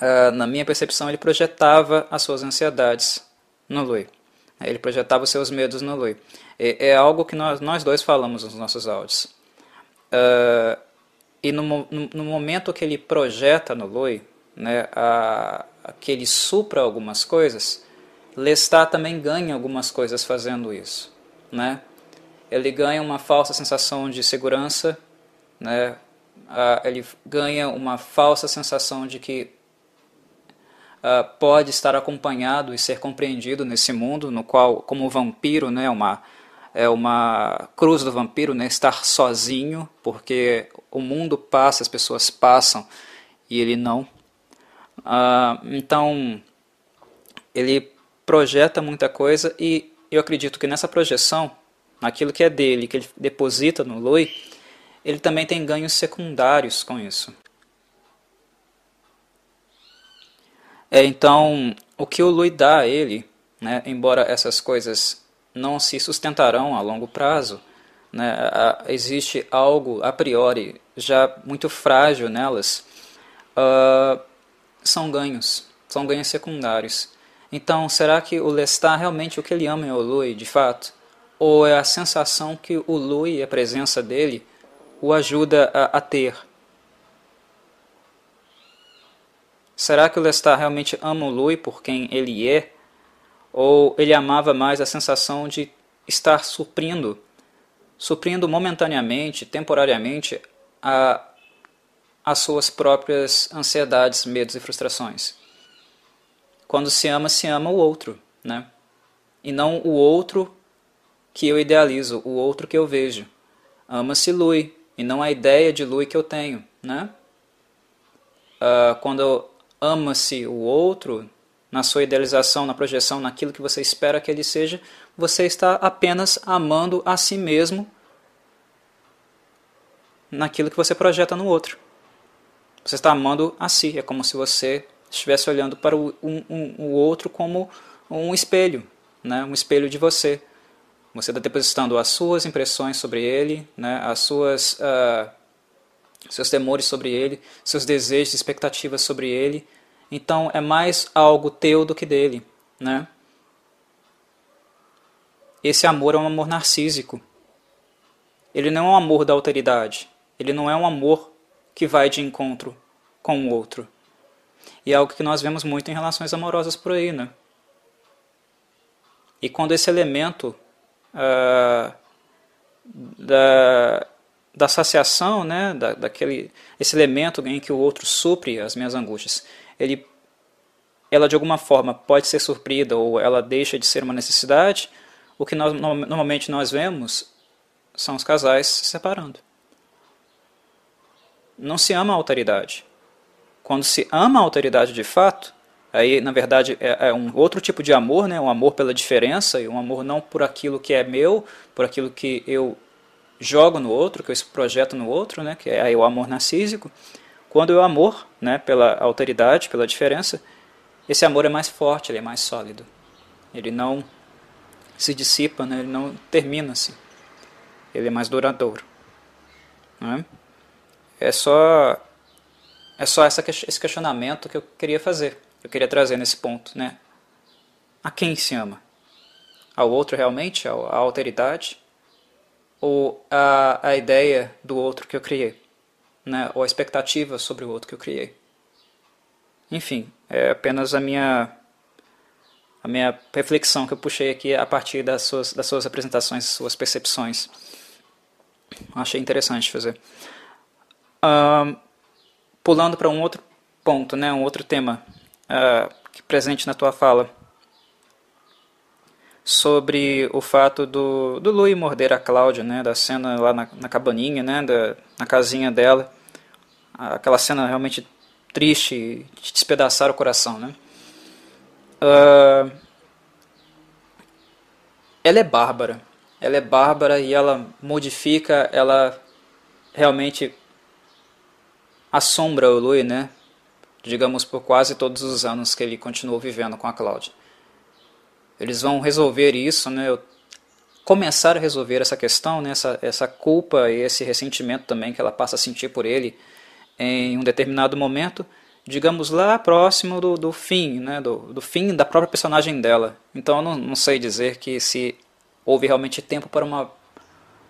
uh, na minha percepção, ele projetava as suas ansiedades no Louis. Ele projetava os seus medos no Louis. É, é algo que nós, nós dois falamos nos nossos áudios. Uh, e no, no, no, momento que ele projeta no Louis, né, a, que ele supra algumas coisas, Lestat também ganha algumas coisas fazendo isso, né? Ele ganha uma falsa sensação de segurança, né? ele ganha uma falsa sensação de que pode estar acompanhado e ser compreendido nesse mundo, no qual, como vampiro, né, uma é uma cruz do vampiro, né, estar sozinho, porque o mundo passa, as pessoas passam e ele não. Uh, então, ele projeta muita coisa e eu acredito que nessa projeção, naquilo que é dele, que ele deposita no Lui, ele também tem ganhos secundários com isso. É, então, o que o Lui dá a ele, né, embora essas coisas não se sustentarão a longo prazo, né, existe algo a priori já muito frágil nelas, uh, são ganhos, são ganhos secundários. Então, será que o Lestat realmente o que ele ama é o Louis, de fato? Ou é a sensação que o Louis e a presença dele o ajuda a, a ter? Será que o Lestat realmente ama o Louis por quem ele é? Ou ele amava mais a sensação de estar suprindo, suprindo momentaneamente, temporariamente, a, as suas próprias ansiedades, medos e frustrações? Quando se ama, se ama o outro, né? E não o outro que eu idealizo, o outro que eu vejo. Ama-se Lui, e não a ideia de Lui que eu tenho, né? Uh, quando ama-se o outro, na sua idealização, na projeção, naquilo que você espera que ele seja, você está apenas amando a si mesmo naquilo que você projeta no outro. Você está amando a si. É como se você estivesse olhando para o, um, um, outro como um espelho, né? um espelho de você. Você está depositando as suas impressões sobre ele, né? as suas, uh, seus temores sobre ele, seus desejos expectativas sobre ele. Então é mais algo teu do que dele. Né? Esse amor é um amor narcísico. Ele não é um amor da alteridade. Ele não é um amor que vai de encontro com o outro. E é algo que nós vemos muito em relações amorosas por aí, né? E quando esse elemento uh, da, da saciação, né, da, daquele, esse elemento em que o outro supre as minhas angústias, ele, ela de alguma forma pode ser suprida ou ela deixa de ser uma necessidade, o que nós, normalmente nós vemos são os casais se separando. Não se ama a autoridade. Quando se ama a autoridade de fato, Aí, na verdade, é, é, um outro tipo de amor, né? um amor pela diferença, e um amor não por aquilo que é meu, por aquilo que eu jogo no outro, que eu projeto no outro, né? que é o amor narcísico. Quando o amor né? pela alteridade, pela diferença, esse amor é mais forte, ele é mais sólido. Ele não se dissipa, né? ele não termina-se. Ele é mais duradouro. Né? É só, é só essa, esse questionamento que eu queria fazer eu queria trazer nesse ponto, né? A quem se ama? Ao outro realmente, à alteridade? Ou a, a ideia do outro que eu criei? Né? Ou a expectativa sobre o outro que eu criei? Enfim, é apenas a minha a minha reflexão que eu puxei aqui a partir das suas, das suas apresentações, suas percepções. Achei interessante fazer. Pulando para um outro ponto, né, um outro tema uh, presente na tua fala sobre o fato do, do Louis morder a Cláudia, né, da cena lá na, na cabaninha, né, da, na casinha dela, aquela cena realmente triste, de despedaçar o coração, né. Uh, ela é bárbara, ela é bárbara e ela modifica, ela realmente assombra o Louis, né, digamos, por quase todos os anos que ele continuou vivendo com a Cláudia. Eles vão resolver isso, né? começar a resolver essa questão, né? essa, essa culpa e esse ressentimento também que ela passa a sentir por ele em um determinado momento, digamos lá próximo do, do fim, né? do, do fim da própria personagem dela. Então eu não, não sei dizer que se houve realmente tempo para uma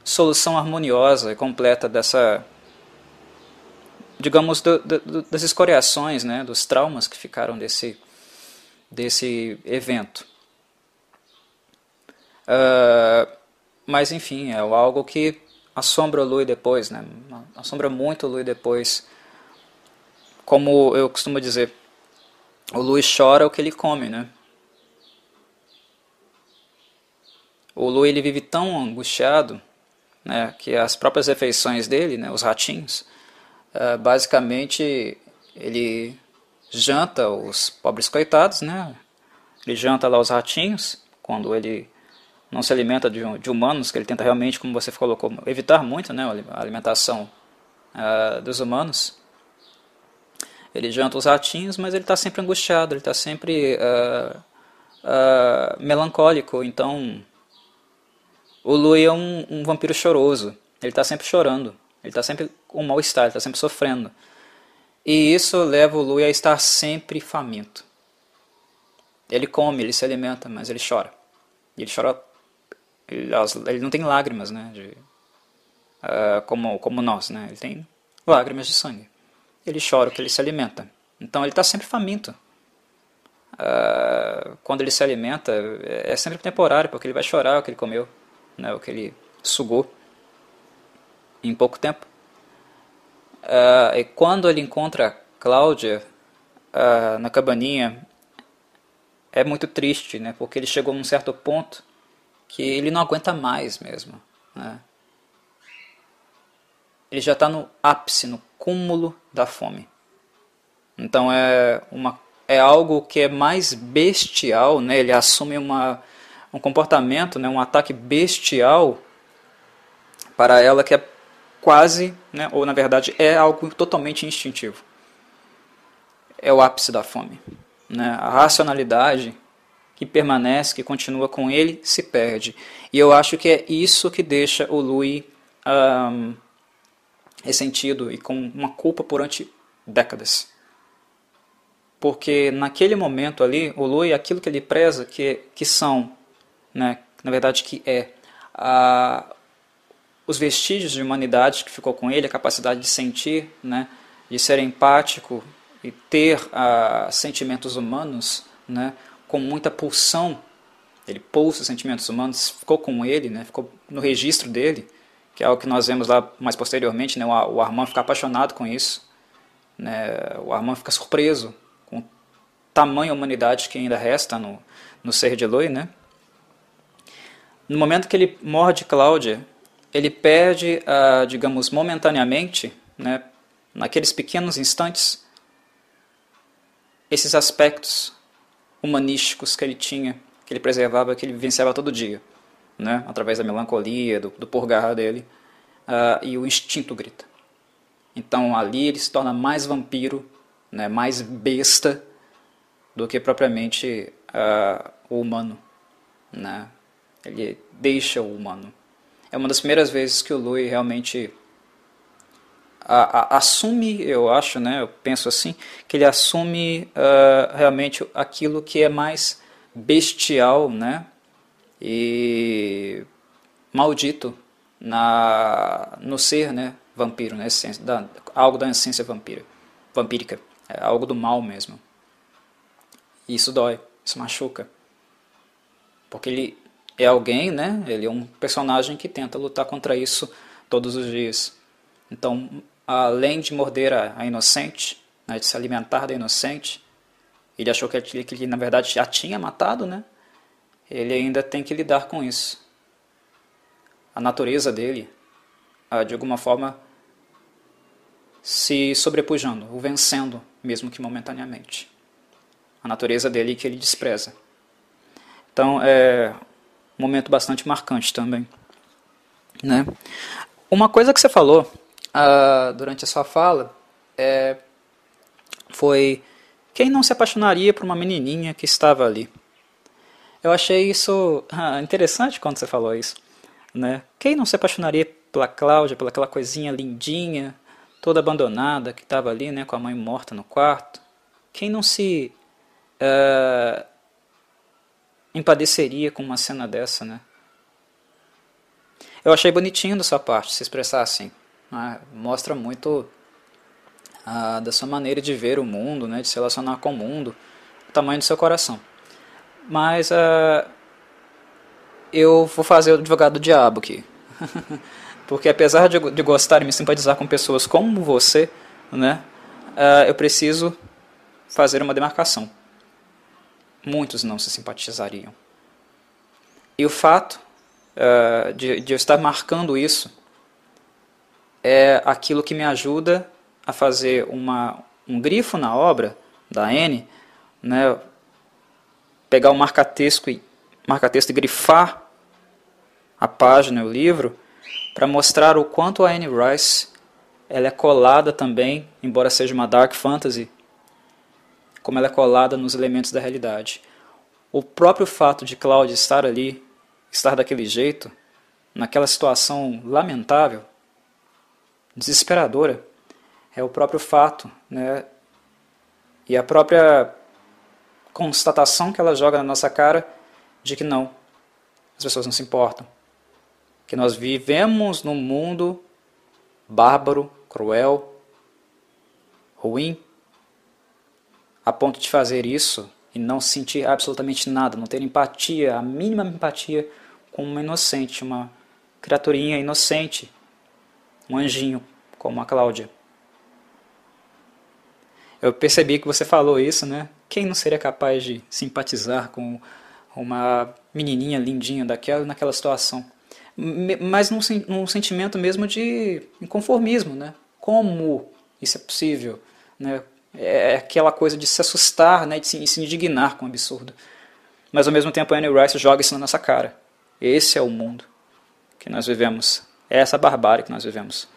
solução harmoniosa e completa dessa digamos, do, do, das escoriações, né, dos traumas que ficaram desse, desse evento. Uh, mas, enfim, é algo que assombra o Lui depois, né, assombra muito o Lui depois. Como eu costumo dizer, o Lui chora o que ele come, né? O Lui ele vive tão angustiado né, que as próprias refeições dele, né, os ratinhos, ah, basicamente ele janta os pobres coitados, né? Ele janta lá os ratinhos, quando ele não se alimenta de, de humanos, que ele tenta realmente, como você colocou, evitar muito né, a alimentação uh, dos humanos. Ele janta os ratinhos, mas ele está sempre angustiado, ele está sempre uh, uh, melancólico. Então, o Lui é um, um vampiro choroso, ele está sempre chorando. Ele está sempre com mal-estar, ele está sempre sofrendo. E isso leva o Lui a estar sempre faminto. Ele come, ele se alimenta, mas ele chora. E ele chora. Ele, não tem lágrimas, né? De, uh, como, como nós, né? Ele tem lágrimas de sangue. Ele chora porque ele se alimenta. Então ele está sempre faminto. Uh, quando ele se alimenta, é sempre temporário, porque ele vai chorar o que ele comeu, né? o que ele sugou em pouco tempo. Uh, e quando ele encontra Cláudia uh, na cabaninha, é muito triste, né? Porque ele chegou num certo ponto que ele não aguenta mais mesmo, né? ele já está no ápice, no cúmulo da fome. Então é, uma, é algo que é mais bestial, né? ele assume uma, um comportamento, né? um ataque bestial para ela que é quase, né? ou na verdade é algo totalmente instintivo. É o ápice da fome. Né? A racionalidade que permanece, que continua com ele, se perde. E eu acho que é isso que deixa o Louis um, ressentido e com uma culpa durante décadas. Porque naquele momento ali, o Louis, aquilo que ele preza, que, que são, né, na verdade que é, a, os vestígios de humanidade que ficou com ele, a capacidade de sentir, né, de ser empático e ter uh, sentimentos humanos, né, com muita pulsão. Ele pulsa os sentimentos humanos, ficou com ele, né, ficou no registro dele, que é algo que nós vemos lá mais posteriormente, né, o Armand fica apaixonado com isso. Né, o Armand fica surpreso com o tamanho humanidade que ainda resta no, no ser de Eloy. Né. No momento que ele morre de Cláudia, ele perde, uh, digamos, momentaneamente, né, naqueles pequenos instantes, esses aspectos humanísticos que ele tinha, que ele preservava, que ele vivenciava todo dia, né? através da melancolia, do, do purgar dele, uh, e o instinto grita. Então ali ele se torna mais vampiro, né? mais besta, do que propriamente uh, o humano. Né? Ele deixa o humano. É uma das primeiras vezes que o Louis realmente a, a, assume, eu acho, né, eu penso assim, que ele assume uh, realmente aquilo que é mais bestial, né, e maldito na no ser, né, vampiro, né, essência, da, algo da essência vampira, vampírica, é algo do mal mesmo. E isso dói, isso machuca, porque ele é alguém, né, ele é um personagem que tenta lutar contra isso todos os dias. Então, além de morder a, a inocente, né, de se alimentar da inocente, ele achou que ele, que ele, na verdade, já tinha matado, né? Ele ainda tem que lidar com isso. A natureza dele, de alguma forma, se sobrepujando, o vencendo, mesmo que momentaneamente. A natureza dele que ele despreza. Então, é um momento bastante marcante também. Né? Uma coisa que você falou uh, durante a sua fala é, foi quem não se apaixonaria por uma menininha que estava ali. Eu achei isso *laughs* ah, interessante quando você falou isso. Né? Quem não se apaixonaria pela Cláudia, pela aquela coisinha lindinha, toda abandonada, que estava ali né, com a mãe morta no quarto? Quem não se uh, empadeceria com uma cena dessa, né? Eu achei bonitinho da sua parte se expressar assim. Né? Mostra muito ah, da sua maneira de ver o mundo, né? de se relacionar com o mundo, o tamanho do seu coração. Mas ah, eu vou fazer o advogado do diabo aqui. *laughs* Porque apesar de, de, gostar e me simpatizar com pessoas como você, né, uh, eu preciso fazer uma demarcação. Muitos não se simpatizariam. E o fato uh, de, de eu estar marcando isso é aquilo que me ajuda a fazer uma, um grifo na obra da N, né, pegar o marca-texto e, marca e grifar a página, o livro, para mostrar o quanto a Anne Rice ela é colada também, embora seja uma dark fantasy, como ela é colada nos elementos da realidade. O próprio fato de Claudia estar ali, estar daquele jeito, naquela situação lamentável, desesperadora é o próprio fato, né? E a própria constatação que ela joga na nossa cara de que não, as pessoas não se importam. Que nós vivemos num mundo bárbaro, cruel, ruim, a ponto de fazer isso e não sentir absolutamente nada, não ter empatia, a mínima empatia com uma inocente, uma criaturinha inocente um anjinho, como a Cláudia. Eu percebi que você falou isso, né? Quem não seria capaz de simpatizar com uma menininha lindinha daquela naquela situação? mas num, num sentimento mesmo de inconformismo, né? Como isso é possível, né? É, é aquela coisa de se assustar, né? De se, se indignar com o absurdo. Mas ao mesmo tempo a Annie Rice joga isso na nossa cara. Esse é o mundo que nós vivemos. É essa barbárie que nós vivemos.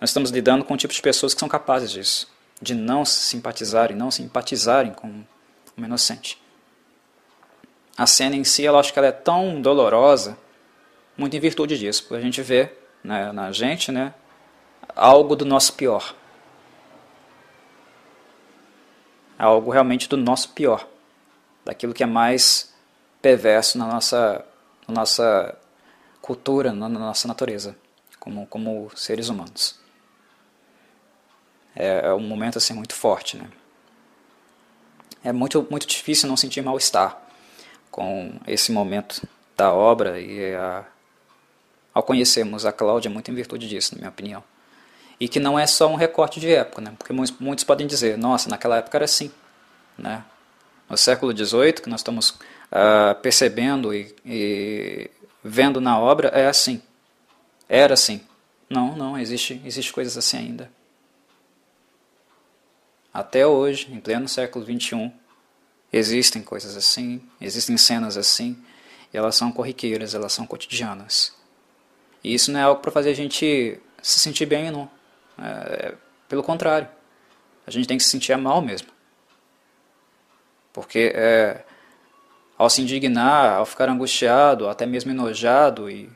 Nós estamos lidando com um tipo de pessoas que são capazes disso, de não se simpatizarem, não simpatizarem com o inocente. A cena em si, eu acho que ela é tão dolorosa, muito em virtude disso, porque a gente vê né, na gente né, algo do nosso pior. Algo realmente do nosso pior, daquilo que é mais perverso na nossa, na nossa cultura, na nossa natureza, como, como seres humanos. É, é um momento assim muito forte, né? É muito, muito difícil não sentir mal-estar com esse momento da obra e a, ao conhecermos a Cláudia, muito em virtude disso, na minha opinião. E que não é só um recorte de época, né? porque muitos, muitos podem dizer, nossa, naquela época era assim. Né? No século XVIII, que nós estamos uh, percebendo e, e vendo na obra, é assim. Era assim. Não, não, existe, existe coisas assim ainda. Até hoje, em pleno século XXI, existem coisas assim, existem cenas assim, e elas são corriqueiras, elas são cotidianas. E isso não é algo para fazer a gente se sentir bem, não. É, pelo contrário, a gente tem que se sentir mal mesmo. Porque é, ao se indignar, ao ficar angustiado, até mesmo enojado e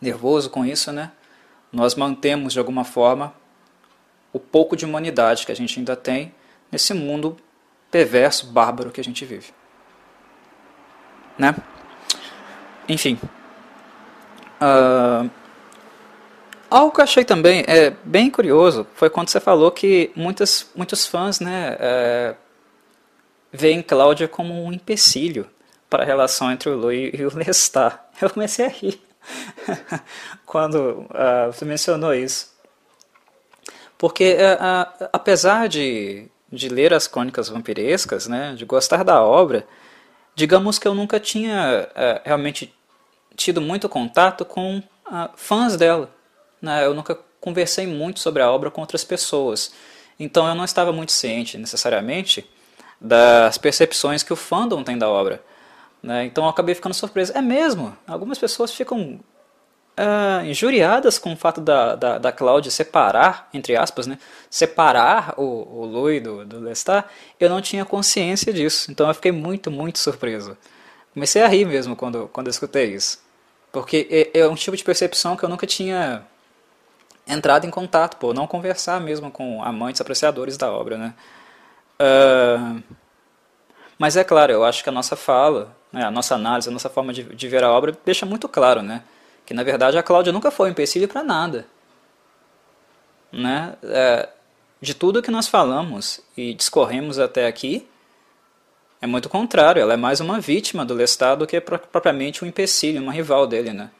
nervoso com isso, né? Nós mantemos de alguma forma o pouco de humanidade que a gente ainda tem nesse mundo perverso, bárbaro que a gente vive. Né? Enfim. Uh, algo que eu achei também é bem curioso foi quando você falou que muitas, muitos fãs né, é, veem Cláudia como um empecilho para a relação entre o Lu e o Lestat. *laughs* Eu comecei a rir *laughs* quando uh, você mencionou isso. Porque uh, apesar de, de ler as crônicas vampirescas, né, de gostar da obra, digamos que eu nunca tinha uh, realmente tido muito contato com uh, fãs dela. Né? Eu nunca conversei muito sobre a obra com outras pessoas. Então eu não estava muito ciente necessariamente das percepções que o fandom tem da obra. Né? Então eu acabei ficando surpreso. É mesmo, algumas pessoas ficam uh, injuriadas com o fato da, da, da Cláudia separar, entre aspas, né, separar o, o Louis do, do Lestat, eu não tinha consciência disso. Então eu fiquei muito, muito surpreso. Comecei a rir mesmo quando, quando eu escutei isso. Porque é, é um tipo de percepção que eu nunca tinha entrado em contato, por não conversar mesmo com amantes apreciadores da obra, né? Uh, mas é claro, eu acho que a nossa fala, né, a nossa análise, a nossa forma de, de ver a obra deixa muito claro, né? que na verdade a Cláudia nunca foi um empecilho para nada. Né? É, de tudo que nós falamos e discorremos até aqui, é muito contrário, ela é mais uma vítima do Lestat do que propriamente um empecilho, uma rival dele. Né?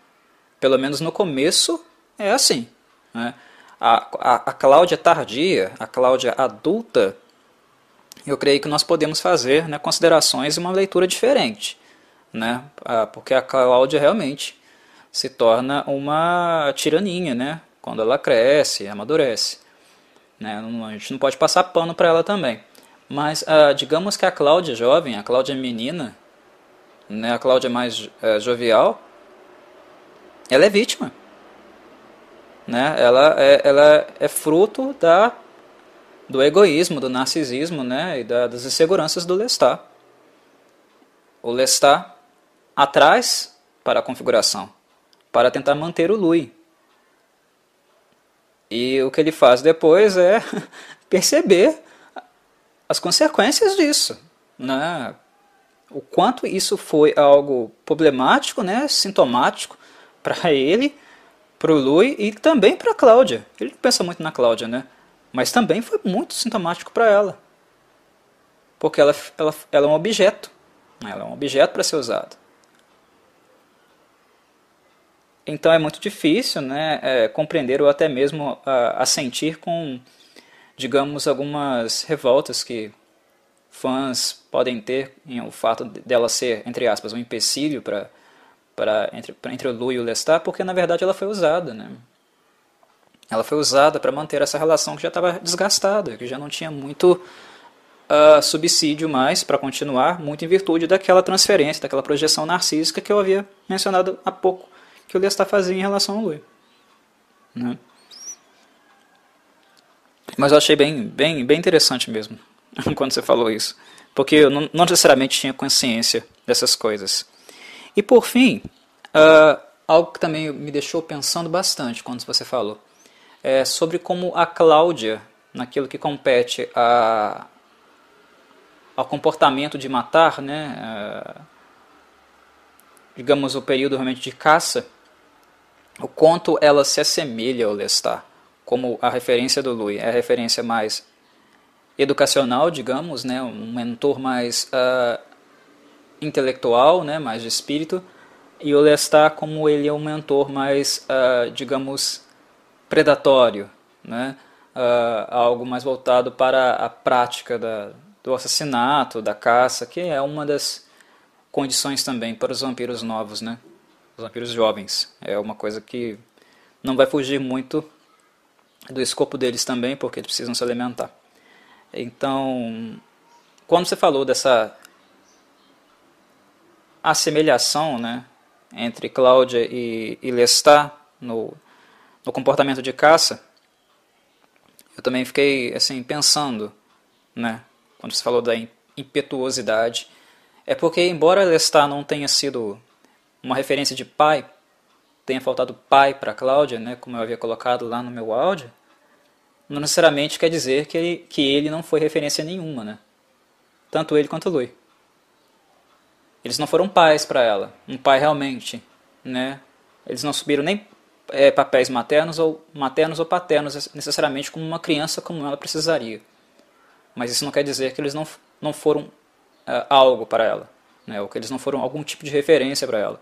Pelo menos no começo é assim. Né? A, a, a Cláudia tardia, a Cláudia adulta, eu creio que nós podemos fazer né, considerações e uma leitura diferente. Né? Ah, porque a Cláudia realmente se torna uma tiraninha, né? Quando ela cresce, amadurece. Né? A gente não pode passar pano para ela também. Mas ah, digamos que a Cláudia jovem, a Cláudia menina, né? a Cláudia mais uh, jovial, ela é vítima. Né? Ela, é, ela é fruto da, do egoísmo, do narcisismo né? e da, das inseguranças do Lestat. O Lestat atrás para a configuração para tentar manter o Lui. E o que ele faz depois é *laughs* perceber as consequências disso, né? O quanto isso foi algo problemático, né, sintomático *laughs* para ele, para o Lui e também para a Cláudia. Ele pensa muito na Cláudia, né? Mas também foi muito sintomático para ela. Porque ela, ela, ela é um objeto. Né? Ela é um objeto para ser usado. Então é muito difícil né, é, compreender ou até mesmo assentir com, digamos, algumas revoltas que fãs podem ter em o fato dela ser, entre aspas, um empecilho para entre, entre o Lu e o Lestat, porque na verdade ela foi usada, né? Ela foi usada para manter essa relação que já estava desgastada, que já não tinha muito uh, subsídio mais para continuar, muito em virtude daquela transferência, daquela projeção narcísica que eu havia mencionado há pouco, que o Lestat fazia em relação ao Louis. Né? Mas eu achei bem, bem, bem interessante mesmo *laughs* quando você falou isso, porque eu não, não necessariamente tinha consciência dessas coisas. E por fim, uh, algo que também me deixou pensando bastante quando você falou, é sobre como a Cláudia, naquilo que compete a, ao comportamento de matar, né, uh, digamos o período realmente de caça, o quanto ela se assemelha ao Lestat, como a referência do Louis é a referência mais educacional, digamos, né, um mentor mais uh, intelectual, né, mais de espírito, e o Lestat como ele é um mentor mais, uh, digamos, predatório, né, uh, algo mais voltado para a prática da, do assassinato, da caça, que é uma das condições também para os vampiros novos, né, os vampiros jovens. É uma coisa que não vai fugir muito do escopo deles também, porque eles precisam se alimentar. Então, quando você falou dessa assemelhação né, entre Cláudia e, e Lestat no, no comportamento de caça, eu também fiquei assim pensando, né, quando você falou da impetuosidade, é porque embora Lestat não tenha sido uma referência de pai, tenha faltado pai para Cláudia, né, como eu havia colocado lá no meu áudio, não necessariamente quer dizer que ele, que ele não foi referência nenhuma, né? Tanto ele quanto Lui. Eles não foram pais para ela, um pai realmente, né? Eles não subiram nem é, papéis maternos ou maternos ou paternos necessariamente como uma criança como ela precisaria. Mas isso não quer dizer que eles não, não foram é, algo para ela, né? Ou que eles não foram algum tipo de referência para ela.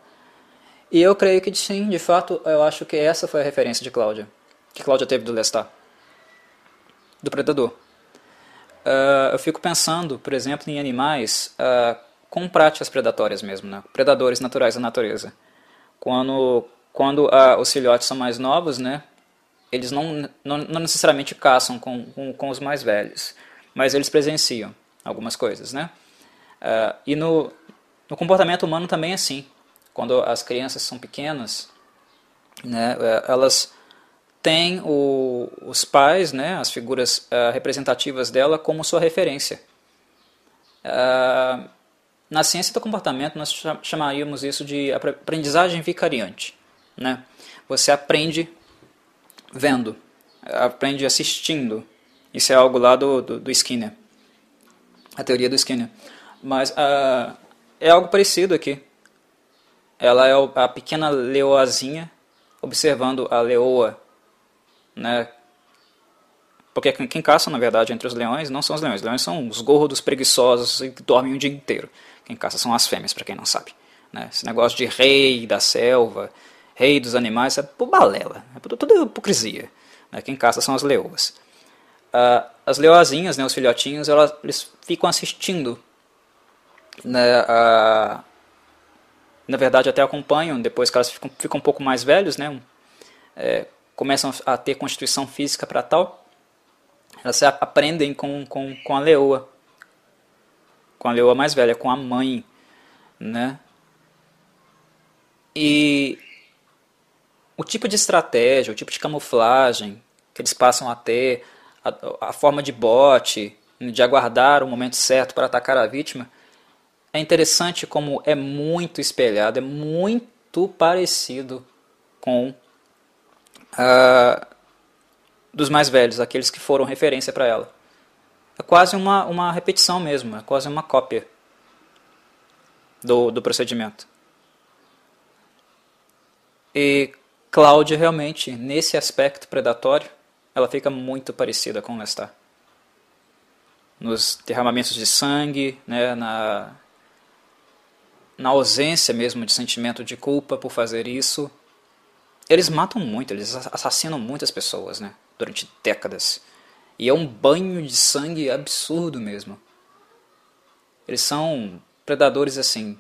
E eu creio que sim, de fato, eu acho que essa foi a referência de Cláudia, que Cláudia teve do Lestat, do predador. Uh, eu fico pensando, por exemplo, em animais uh, com práticas predatórias mesmo, né? predadores naturais da natureza. Quando, quando uh, os filhotes são mais novos, né? eles não, não, não necessariamente caçam com, com, com, os mais velhos, mas eles presenciam algumas coisas. Né? e no, no comportamento humano também é assim quando as crianças são pequenas, né, é, elas têm o, os pais, né, as figuras uh, representativas dela como sua referência. Uh, na ciência do comportamento nós chamaríamos isso de aprendizagem vicariante. Né? Você aprende vendo, aprende assistindo. Isso é algo lá do, do, do Skinner, a teoria do Skinner. Mas uh, é algo parecido aqui. Ela é a pequena leoazinha observando a leoa, né? Porque quem caça, na verdade, entre os leões não são os leões. Os leões são os gordos preguiçosos que dormem o dia inteiro. Quem caça são as fêmeas, para quem não sabe. Né? Esse negócio de rei da selva, rei dos animais, é por balela. É por, tudo hipocrisia. Né? Quem caça são as leoas. Uh, as leoazinhas, né, os filhotinhos, elas, eles ficam assistindo né, na verdade até acompanham, depois que elas ficam, ficam um pouco mais velhos, né, é, começam a ter constituição física para tal, elas aprendem com, com, com a leoa, com a leoa mais velha, com a mãe, né, e o tipo de estratégia, o tipo de camuflagem que eles passam a ter, a, a forma de bote, de aguardar o momento certo para atacar a vítima, é interessante como é muito espelhado, é muito parecido com uh, dos mais velhos, aqueles que foram referência para ela. É quase uma, uma repetição mesmo, é quase uma cópia do, do procedimento. E Cláudia realmente, nesse aspecto predatório, ela fica muito parecida com Lestat. Nos derramamentos de sangue, né, na na ausência mesmo de sentimento de culpa por fazer isso. Eles matam muito, eles assassinam muitas pessoas, né? Durante décadas. E é um banho de sangue absurdo mesmo. Eles são predadores assim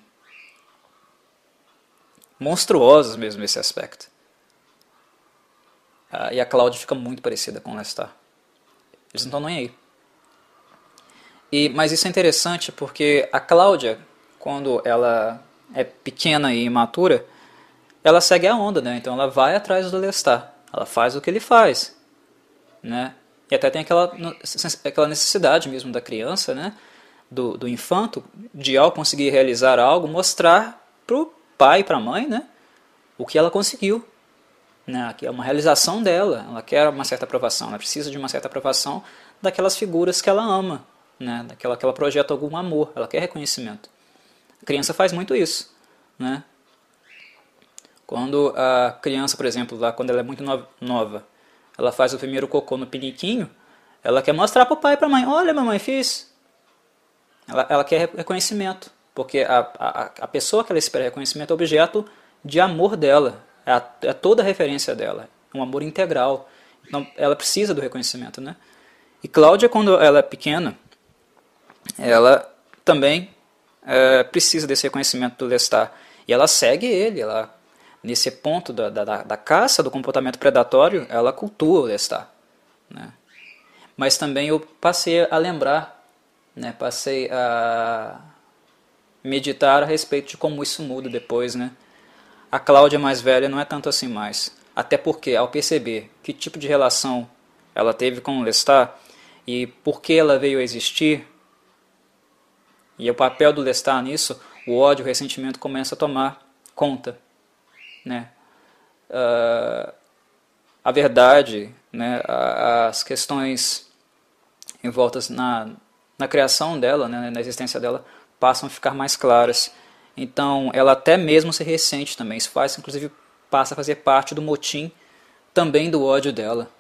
monstruosos mesmo nesse aspecto. Ah, e a Cláudia fica muito parecida com o Lestar. Eles não estão nem aí. E, mas isso é interessante porque a Cláudia, quando ela é pequena e imatura, ela segue a onda, né? Então ela vai atrás do Lestar. Ela faz o que ele faz, né? E até tem aquela, aquela necessidade mesmo da criança, né? Do, do infanto, de ao conseguir realizar algo, mostrar pro pai e para a mãe, né? O que ela conseguiu, né? Que é uma realização dela. Ela quer uma certa aprovação, ela precisa de uma certa aprovação daquelas figuras que ela ama, né? Daquela que ela projeta algum amor, ela quer reconhecimento. A criança faz muito isso, né? Quando a criança, por exemplo, lá quando ela é muito nova, ela faz o primeiro cocô no piniquinho, ela quer mostrar para o pai e para a mãe, olha mamãe, fiz. Ela, ela quer reconhecimento, porque a, a, a pessoa que ela espera reconhecimento é objeto de amor dela, é, a, é toda a referência dela, é um amor integral. Então, ela precisa do reconhecimento, né? E Cláudia, quando ela é pequena, ela também é, precisa desse reconhecimento do Lestat. E ela segue ele, ela nesse ponto da, da, da, caça, do comportamento predatório, ela cultua o Lestat. Né? Mas também eu passei a lembrar, né? passei a meditar a respeito de como isso muda depois. Né? A Cláudia mais velha não é tanto assim mais. Até porque, ao perceber que tipo de relação ela teve com o Lestat e por que ela veio a existir, e o papel do Lestat nisso, o ódio, o ressentimento começa a tomar conta né, uh, a verdade, né, as questões envoltas na, na criação dela, né, na existência dela, passam a ficar mais claras. Então, ela até mesmo se ressente também. Isso faz, inclusive, passa a fazer parte do motim também do ódio dela.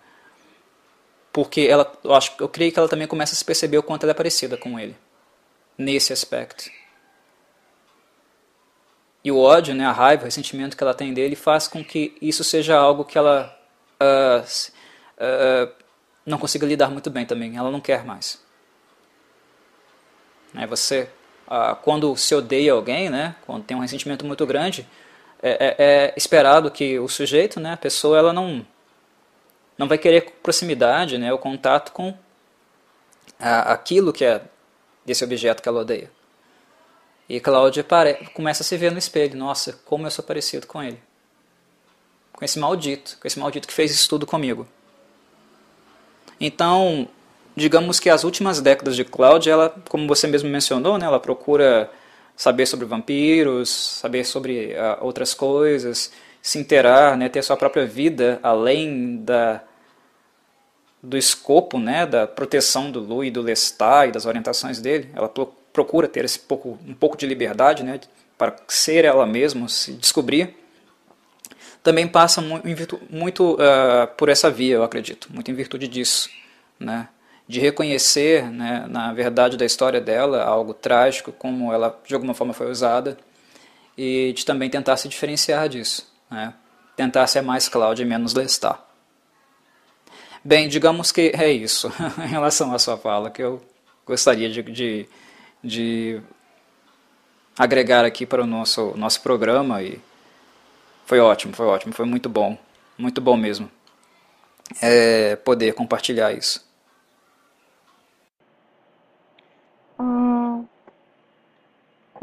Porque ela, eu, acho, eu creio que ela também começa a se perceber o quanto ela é parecida com ele. Nesse aspecto. E o ódio, né, a raiva, o ressentimento que ela tem dele faz com que isso seja algo que ela uh, uh, não consiga lidar muito bem também. Ela não quer mais. Né, você, uh, quando se odeia alguém, né, quando tem um ressentimento muito grande, é, é, é, esperado que o sujeito, né, a pessoa, ela não, não vai querer proximidade, né, o contato com aquilo que é desse objeto que ela odeia. E Cláudia começa a se ver no espelho. Nossa, como eu sou parecido com ele. Com esse maldito, com esse maldito que fez isso tudo comigo. Então, digamos que as últimas décadas de Cláudia, ela, como você mesmo mencionou, né, ela procura saber sobre vampiros, saber sobre uh, outras coisas, se interar, né, ter sua própria vida além da do escopo, né, da proteção do Lu e do Lestat e das orientações dele. Ela procura ter esse pouco, um pouco de liberdade né, para ser ela mesma, se descobrir, também passa muito, muito uh, por essa via, eu acredito, muito em virtude disso, né, de reconhecer né, na verdade da história dela algo trágico, como ela de alguma forma foi usada, e de também tentar se diferenciar disso, né, tentar ser mais Cláudia e menos Lestat. Bem, digamos que é isso *laughs* em relação à sua fala, que eu gostaria de, de de agregar aqui para o nosso, nosso programa e foi ótimo, foi ótimo, foi muito bom, muito bom mesmo é, poder compartilhar isso.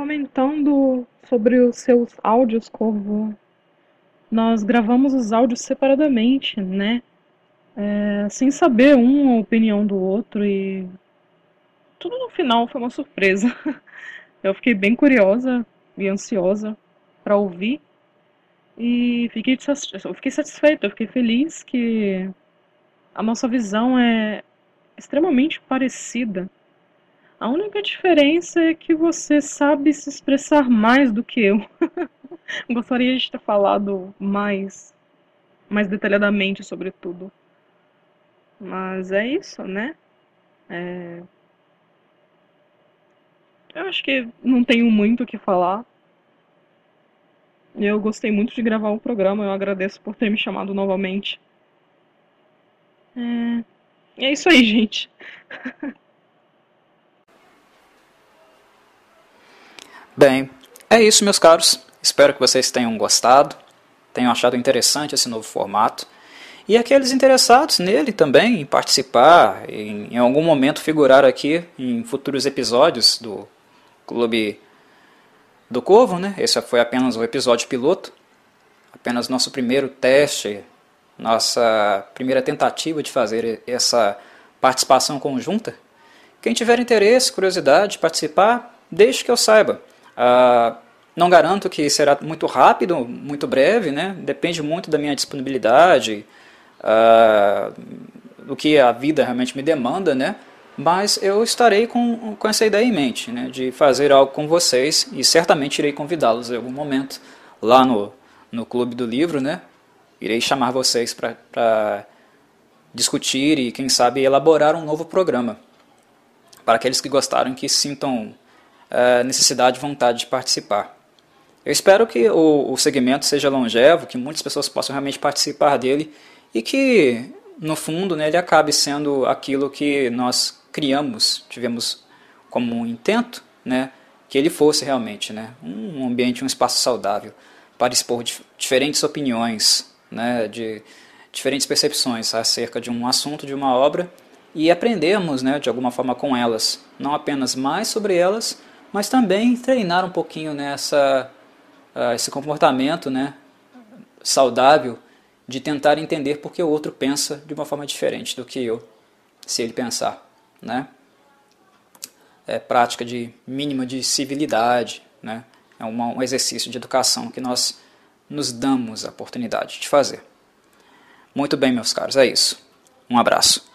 Comentando sobre os seus áudios, Corvo, nós gravamos os áudios separadamente, né? É, sem saber um a opinião do outro e tudo no final foi uma surpresa. *laughs* Eu fiquei bem curiosa e ansiosa para ouvir. E fiquei, eu fiquei satisfeita, eu fiquei feliz que a nossa visão é extremamente parecida. A única diferença é que você sabe se expressar mais do que eu. *laughs* Gostaria de ter falado mais, mais detalhadamente sobre tudo. Mas é isso, né? É, eu acho que não tenho muito o que falar. Eu gostei muito de gravar o programa, eu agradeço por ter me chamado novamente. É, é isso aí, gente. *laughs* Bem, é isso, meus caros. Espero que vocês tenham gostado, tenham achado interessante esse novo formato. E aqueles interessados nele também, em participar, em, em algum momento figurar aqui em futuros episódios do Clube do Corvo, né? Esse foi apenas o episódio piloto, apenas nosso primeiro teste, nossa primeira tentativa de fazer essa participação conjunta. Quem tiver interesse, curiosidade, participar, deixe que eu saiba. Ah, não garanto que será muito rápido, muito breve, né? depende muito da minha disponibilidade, ah, do que a vida realmente me demanda, né? mas eu estarei com, com essa ideia em mente, né? de fazer algo com vocês e certamente irei convidá-los em algum momento lá no, no Clube do Livro, né? irei chamar vocês para discutir e, quem sabe, elaborar um novo programa para aqueles que gostaram que sintam necessidade e vontade de participar. Eu espero que o, o segmento seja longevo, que muitas pessoas possam realmente participar dele e que, no fundo, né, ele acabe sendo aquilo que nós criamos, tivemos como um intento, né, que ele fosse realmente né, um ambiente, um espaço saudável para expor dif diferentes opiniões, né, de diferentes percepções acerca de um assunto, de uma obra e aprendermos né, de alguma forma com elas, não apenas mais sobre elas, mas também treinar um pouquinho nessa uh, esse comportamento né, saudável de tentar entender por que o outro pensa de uma forma diferente do que eu, se ele pensar. Né? É prática de mínima de civilidade, né? é uma, um exercício de educação que nós nos damos a oportunidade de fazer. Muito bem, meus caros, é isso. Um abraço.